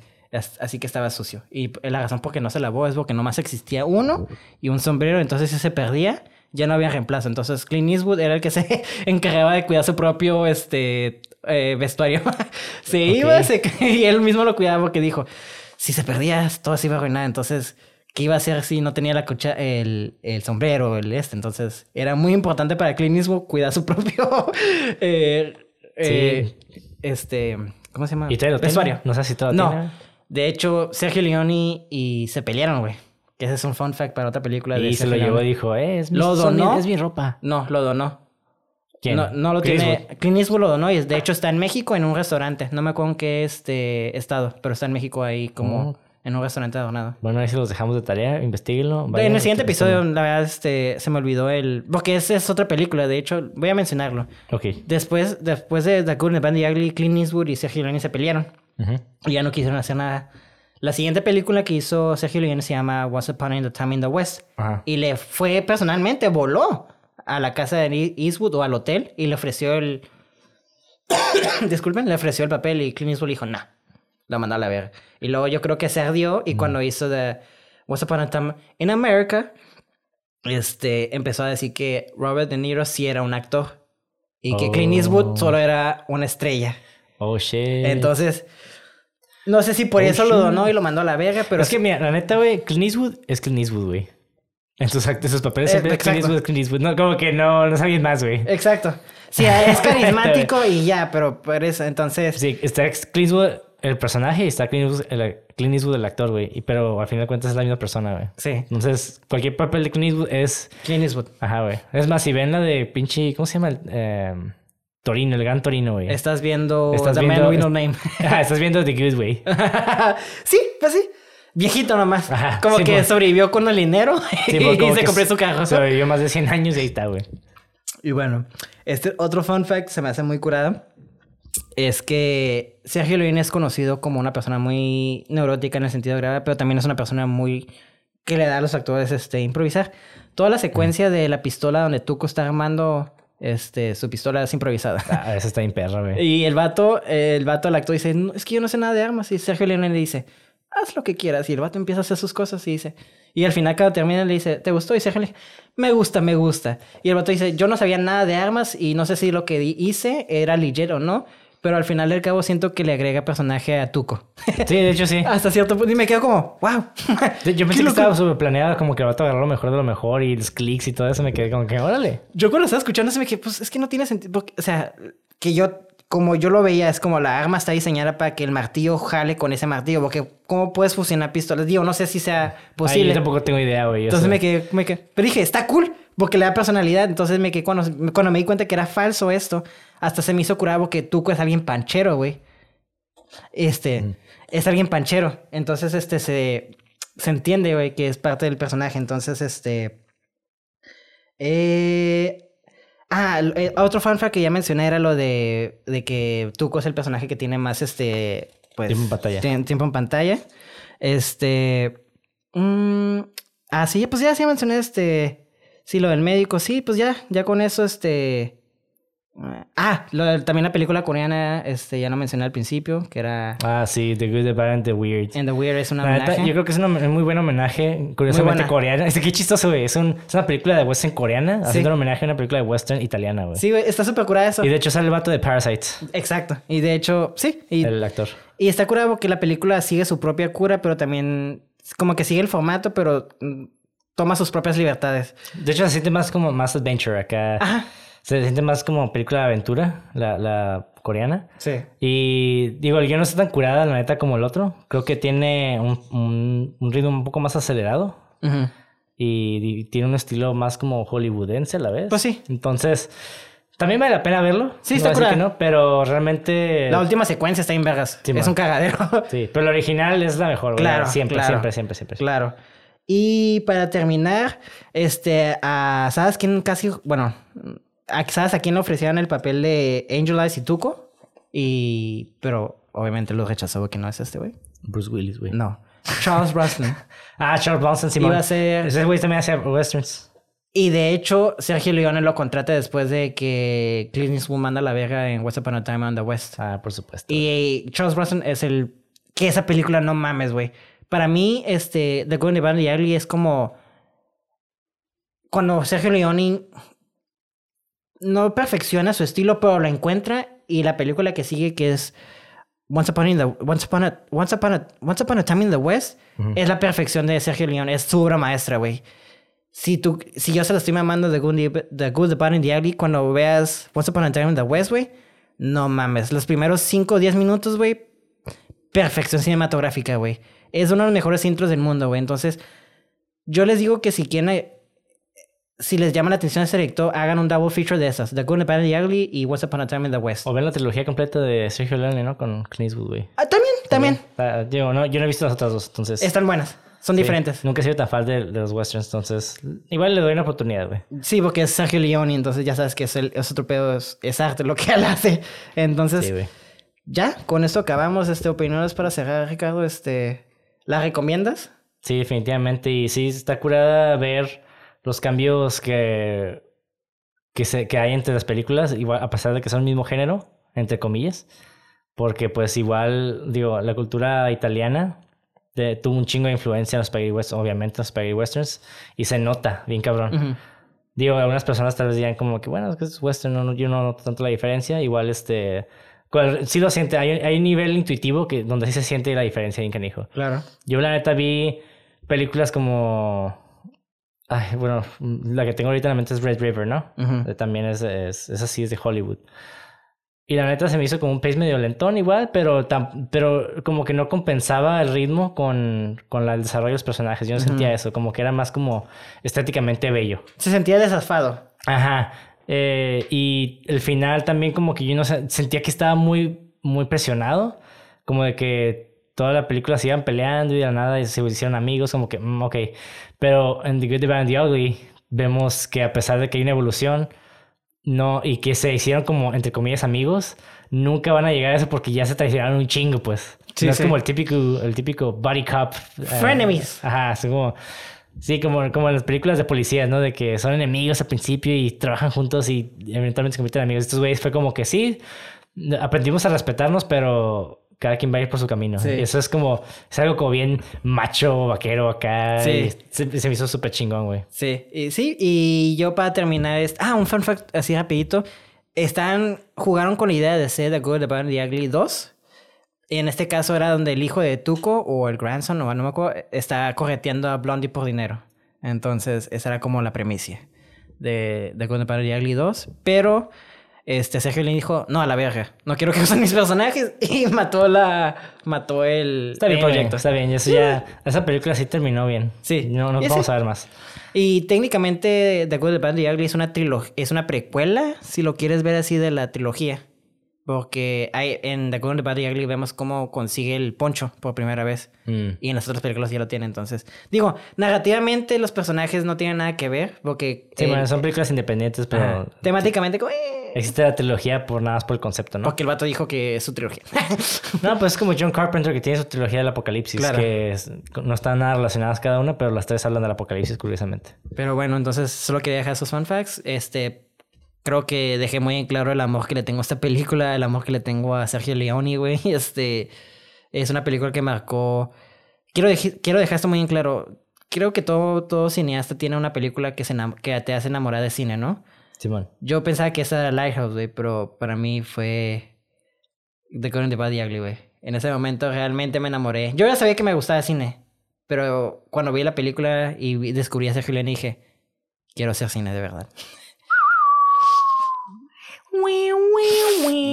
así que estaba sucio. Y la razón por qué no se lavó es porque nomás existía uno y un sombrero. Entonces, si se perdía, ya no había reemplazo. Entonces, Clint Eastwood era el que se encargaba de cuidar su propio este, eh, vestuario. se iba se- y él mismo lo cuidaba porque dijo: si se perdía, todo se iba a arruinar. Entonces. ¿Qué iba a hacer si no tenía la cocha, el, el sombrero, el este? Entonces, era muy importante para Clint Eastwood cuidar su propio eh, eh, este, ¿cómo se llama? ¿Y todavía lo? Vestuario. No sé si todavía No. tiene. De hecho, Sergio Leone y se pelearon, güey. Que ese es un fun fact para otra película de Y se lo llevó y dijo, eh, es mi, ¿Lo son donó? es mi ropa. No, lo donó. ¿Quién? No, no lo Clint tiene. Eastwood. Clint Eastwood lo donó y de hecho está en México en un restaurante. No me acuerdo en qué este estado, pero está en México ahí como Oh. en un restaurante adornado. Bueno, ahí se los dejamos de tarea, investiguenlo. en el siguiente episodio, la verdad, este, se me olvidó el... Porque esa es otra película, de hecho, voy a mencionarlo. Ok. Después, después de The Good, the Bad and the Ugly, Clint Eastwood y Sergio Leone se pelearon. Ujú. Y ya no quisieron hacer nada. La siguiente película que hizo Sergio Leone se llama Once Upon a Time in the West. Y le fue personalmente, voló a la casa de Eastwood o al hotel y le ofreció el... Disculpen, le ofreció el papel y Clint Eastwood dijo, nah. la mandó a la verga. Y luego yo creo que se ardió y cuando hizo de What's Upon a Time in America, este, empezó a decir que Robert De Niro sí era un actor y que Clint Eastwood Oh. solo era una estrella. Oh, shit. Entonces, no sé si por Oh, eso lo donó y lo mandó a la verga, pero es que, mira, la neta, güey, Clint Eastwood es Clint Eastwood, güey. En sus, en sus papeles Eh, siempre es Clint exacto. Eastwood, es Clint Eastwood. No, como que no, no es alguien más, güey. Exacto. Sí, es carismático y ya, pero por eso, entonces... Sí, está Clint Eastwood el personaje y está Clint Eastwood el, Clint Eastwood el actor, güey. Pero al final de cuentas es la misma persona, güey. Sí, Entonces, cualquier papel de Clint Eastwood es... Clint Eastwood. Ajá, güey. Es más, si ven la de pinche... ¿Cómo se llama? El, eh, Torino, el gran Torino, güey. Estás viendo Estás The viendo- Man with No Name. Ajá, estás viendo The Good, güey. sí, pues sí. Viejito nomás. Ajá, Como sí, que pues. sobrevivió con el dinero Sí, y pues, se compró su carro. Sobrevivió más de 100 años y ahí está, güey. Y bueno, este otro fun fact se me hace muy curada. Es que Sergio Leone es conocido como una persona muy neurótica en el sentido grave, pero también es una persona muy que le da a los actores este improvisar. Toda la secuencia de la pistola donde Tuco está armando este su pistola es improvisada. Ah, esa está bien perra, güey. Y el vato, el vato, el actor dice, "No, es que yo no sé nada de armas. Y Sergio Leone le dice, haz lo que quieras. Y el vato empieza a hacer sus cosas y dice, y al final cuando termina le dice, ¿te gustó? Y Sergio le dice, me gusta, me gusta. Y el vato dice, yo no sabía nada de armas y no sé si lo que hice era legit o no. Pero al final del cabo siento que le agrega personaje a Tuco. Sí, de hecho sí. Hasta cierto punto. Y me quedo como, wow. Yo pensé que estaba súper planeado, como que el vato agarró lo mejor de lo mejor y los clics y todo eso. Me quedé como que, órale. Yo cuando estaba escuchando eso me dije, pues es que no tiene sentido. O sea, que yo, como yo lo veía, es como la arma está diseñada para que el martillo jale con ese martillo. Porque, ¿cómo puedes fusionar pistolas? Digo, no sé si sea Ay, posible. yo tampoco tengo idea, güey. o Entonces sea. me quedé, me quedé. Pero dije, está cool, porque le da personalidad. Entonces me quedé, cuando, cuando me di cuenta que era falso esto, hasta se me hizo curado porque Tuco es alguien panchero, güey. Este, es alguien panchero. Entonces, este, se, se entiende, güey, que es parte del personaje. Entonces, este... Eh... Ah, eh, otro fanfact que ya mencioné era lo de, de que Tuco es el personaje que tiene más, este... Pues, Tiempo en pantalla. tiempo en pantalla. Este... mm, ah, sí, pues ya, sí mencioné este... Sí, lo del médico, sí, pues ya, ya con eso, este... Ah, lo también la película coreana, este, ya no mencioné al principio, que era... Ah, sí, The Good, The Bad and The Weird. And the Weird es neta, homenaje. yo creo que es un muy buen homenaje, curiosamente coreana. Es que qué chistoso, güey. Es, un- es una película de western coreana Sí. haciendo un homenaje a una película de western italiana, güey. Sí, güey, está súper curada eso. Y de hecho sale el vato de Parasite, Exacto. Y de hecho, sí. Y, el actor. y está curado porque la película sigue su propia cura, pero también como que sigue el formato, pero mm, toma sus propias libertades. De hecho, se siente más como más adventure acá. Ajá. Se siente más como película de aventura, la, la coreana. Sí. Y digo, el guion no está tan curada, la neta, como el otro. Creo que tiene un, un- un ritmo un poco más acelerado. Ujú. Y, tiene un estilo más como hollywoodense a la vez. Pues sí. Entonces, también vale la pena verlo. Sí, No está curada. que no, pero realmente... La última secuencia está en vergas. Sí, es man. un cagadero. Sí, pero la original es la mejor. Claro, Siempre, claro. siempre, siempre, siempre. Claro. Y para terminar, este, a, ¿sabes quién casi, bueno, a- ¿sabes a quién le ofrecieron el papel de Angel Eyes y Tuco? Y, pero obviamente lo rechazó porque no es este güey. Bruce Willis, güey. No. Charles Brosnan. Ah, Charles Bronson, Simón. Iba a ser- Ese güey también hace westerns. Y de hecho, Sergio Leone lo contrata después de que Clint Eastwood manda la verga en West Upon a Time on the West. Ah, por supuesto. Y Charles Bronson es el... Que esa película no mames, güey. Para mí, este, The Good and the Bad and the Ugly es como... Cuando Sergio Leone no perfecciona su estilo, pero lo encuentra. Y la película que sigue, que es Once Upon, in the, Once Upon, a, Once Upon, a, Once Upon a Time in the West, es la perfección de Sergio Leone. Es su obra maestra, güey. Si, tú, si yo se lo estoy mamando de Good, the, the Good, the Bad and the Ugly, cuando veas Once Upon a Time in the West, güey, no mames. Los primeros 5 o 10 minutos, güey, perfección cinematográfica, güey. Es uno de los mejores intros del mundo, güey. Entonces, yo les digo que si quieren, eh, si les llama la atención ese director, hagan un double feature de esas: The Good, the Bad and the Ugly y Once Upon a Time in the West. O ven la trilogía completa de Sergio Leone, ¿no? Con Clint Eastwood, güey. Ah, también, también. Ah, digo, no, yo no he visto las otras dos, entonces... Están buenas. Son sí, diferentes. Nunca he sido tan fan de, de los westerns, entonces... Igual le doy una oportunidad, güey. Sí, porque es Sergio Leone, entonces ya sabes que es, el, es otro pedo, es, es arte lo que él hace. Entonces, Sí, ya, con esto acabamos. Este, opiniones para cerrar, Ricardo. Este, ¿La recomiendas? Sí, definitivamente. Y sí, está curada ver los cambios que, que, se, que hay entre las películas, igual, a pesar de que son el mismo género, entre comillas. Porque pues igual, digo, la cultura italiana de- tuvo un chingo de influencia en los spaghetti westerns, obviamente en los spaghetti westerns, y se nota bien cabrón. Ujú. Digo, algunas personas tal vez digan como que, bueno, es que es western, no, yo no noto tanto la diferencia. Igual, este, sí lo siente, hay, hay un nivel intuitivo que, donde sí se siente la diferencia bien canijo. Claro. Yo la neta vi películas como... Ay, bueno, la que tengo ahorita en la mente es Red River, ¿no? Ujú. Eh, También es, es, esa sí es de Hollywood. Y la neta se me hizo como un pace medio lentón igual, pero, tam- pero como que no compensaba el ritmo con, con el desarrollo de los personajes. Yo no sentía eso, como que era más como estéticamente bello. Se sentía desafado. Ajá. Eh, y el final también como que yo no sentía que estaba muy, muy presionado. Como de que toda la película se iban peleando y de la nada se hicieron amigos, como que, mm, ok. Pero en The Good, The Bad and The Ugly vemos que a pesar de que hay una evolución, no, y que se hicieron como, entre comillas, amigos, nunca van a llegar a eso porque ya se traicionaron un chingo, pues. Sí, no es sí. como el típico, el típico buddy cop. eh, Frenemies. Ajá, así como... Sí, como, como en las películas de policías, ¿no? De que son enemigos al principio y trabajan juntos y eventualmente se convierten en amigos. Estos güeyes fue como que sí, aprendimos a respetarnos, pero cada quien va a ir por su camino. Sí. Y eso es como, es algo como bien macho, vaquero acá. Sí. se, se me hizo súper chingón, güey. Sí, y, sí, y yo para terminar, es... ah, un fun fact así rapidito. Están, jugaron con la idea de ser The Good, The Bad and The Ugly 2. Y en este caso era donde el hijo de Tuco o el grandson, o no me acuerdo, está correteando a Blondie por dinero. Entonces, esa era como la premisa de The Good, and The Ugly 2. Pero este Sergio le dijo, no, a la verga, no quiero que usen mis personajes. Y mató la... mató el, Está el bien, proyecto. proyecto. Está bien, eso ya, esa película sí terminó bien. Sí. No, no vamos ese- a ver más. Y técnicamente The Good, The Bad The Ugly es una es una precuela, si lo quieres ver así, de la trilogía. Porque hay, en The and The Ugly vemos cómo consigue el poncho por primera vez. Mm. Y en las otras películas ya lo tiene, entonces. Digo, narrativamente los personajes no tienen nada que ver, porque... Sí, eh, bueno, son películas independientes, pero ajá, temáticamente, como, eh, existe la trilogía por nada más por el concepto, ¿no? porque el vato dijo que es su trilogía. No, pues es como John Carpenter que tiene su trilogía del apocalipsis, Claro. que es- no están nada relacionadas cada una, pero las tres hablan del apocalipsis, curiosamente. Pero bueno, entonces solo quería dejar esos fun facts. Este, creo que dejé muy en claro el amor que le tengo a esta película, el amor que le tengo a Sergio Leone, güey. Este, es una película que marcó... Quiero, deji- quiero dejar esto muy en claro. Creo que todo, todo cineasta tiene una película que, se que te hace enamorar de cine, ¿no? Simón. Yo pensaba que esa era Lighthouse, güey, pero para mí fue The and the Bad Ugly, güey. En ese momento realmente me enamoré. Yo ya sabía que me gustaba el cine, pero cuando vi la película y descubrí a Sergio Leone dije, quiero hacer cine de verdad.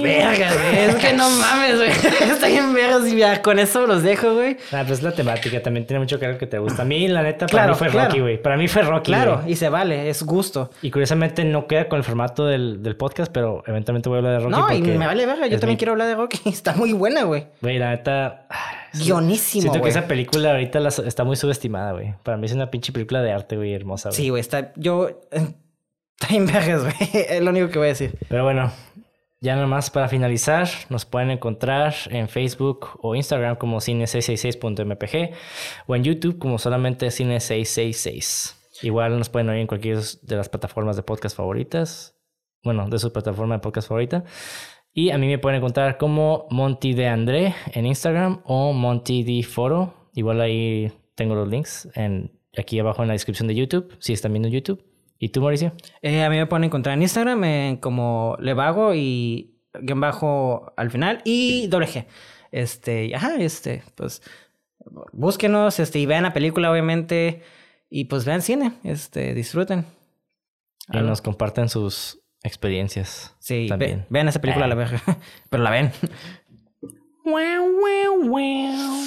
Verga, güey. Es que no mames, güey. Está bien vergas y ya con eso los dejo, güey. Ah, pues la temática también tiene mucho que ver que te gusta. A mí, la neta, para Claro, mí fue claro. Rocky, güey. Para mí fue Rocky. Claro, güey. y se vale, es gusto. Y curiosamente no queda con el formato del, del podcast, pero eventualmente voy a hablar de Rocky. No, y me vale verga. Yo también mi- quiero hablar de Rocky. Está muy buena, güey. Güey, la neta. Guionísimo, Siento que esa película ahorita la- está muy subestimada, güey. Para mí es una pinche película de arte, güey, hermosa, güey. Sí, güey, está. Yo. Está bien vergas, güey. Es lo único que voy a decir. Pero bueno, ya nada más para finalizar, nos pueden encontrar en Facebook o Instagram como cine666.mpg o en YouTube como solamente cine666. Igual nos pueden oír en cualquiera de las plataformas de podcast favoritas. Bueno, de su plataforma de podcast favorita. Y a mí me pueden encontrar como Monty de André en Instagram o Monty de Foro. Igual ahí tengo los links en, aquí abajo en la descripción de YouTube, si están viendo YouTube. ¿Y tú, Mauricio? Eh, a mí me pueden encontrar en Instagram eh, como Levago y guion bajo al final y doble G. Este, ajá, este, pues búsquenos, este, y vean la película, obviamente, y pues vean cine, este, disfruten. Y Algo. nos comparten sus experiencias. Sí, ve- también. vean esa película, Ah. la verga, pero la ven. Wow, wow, wow.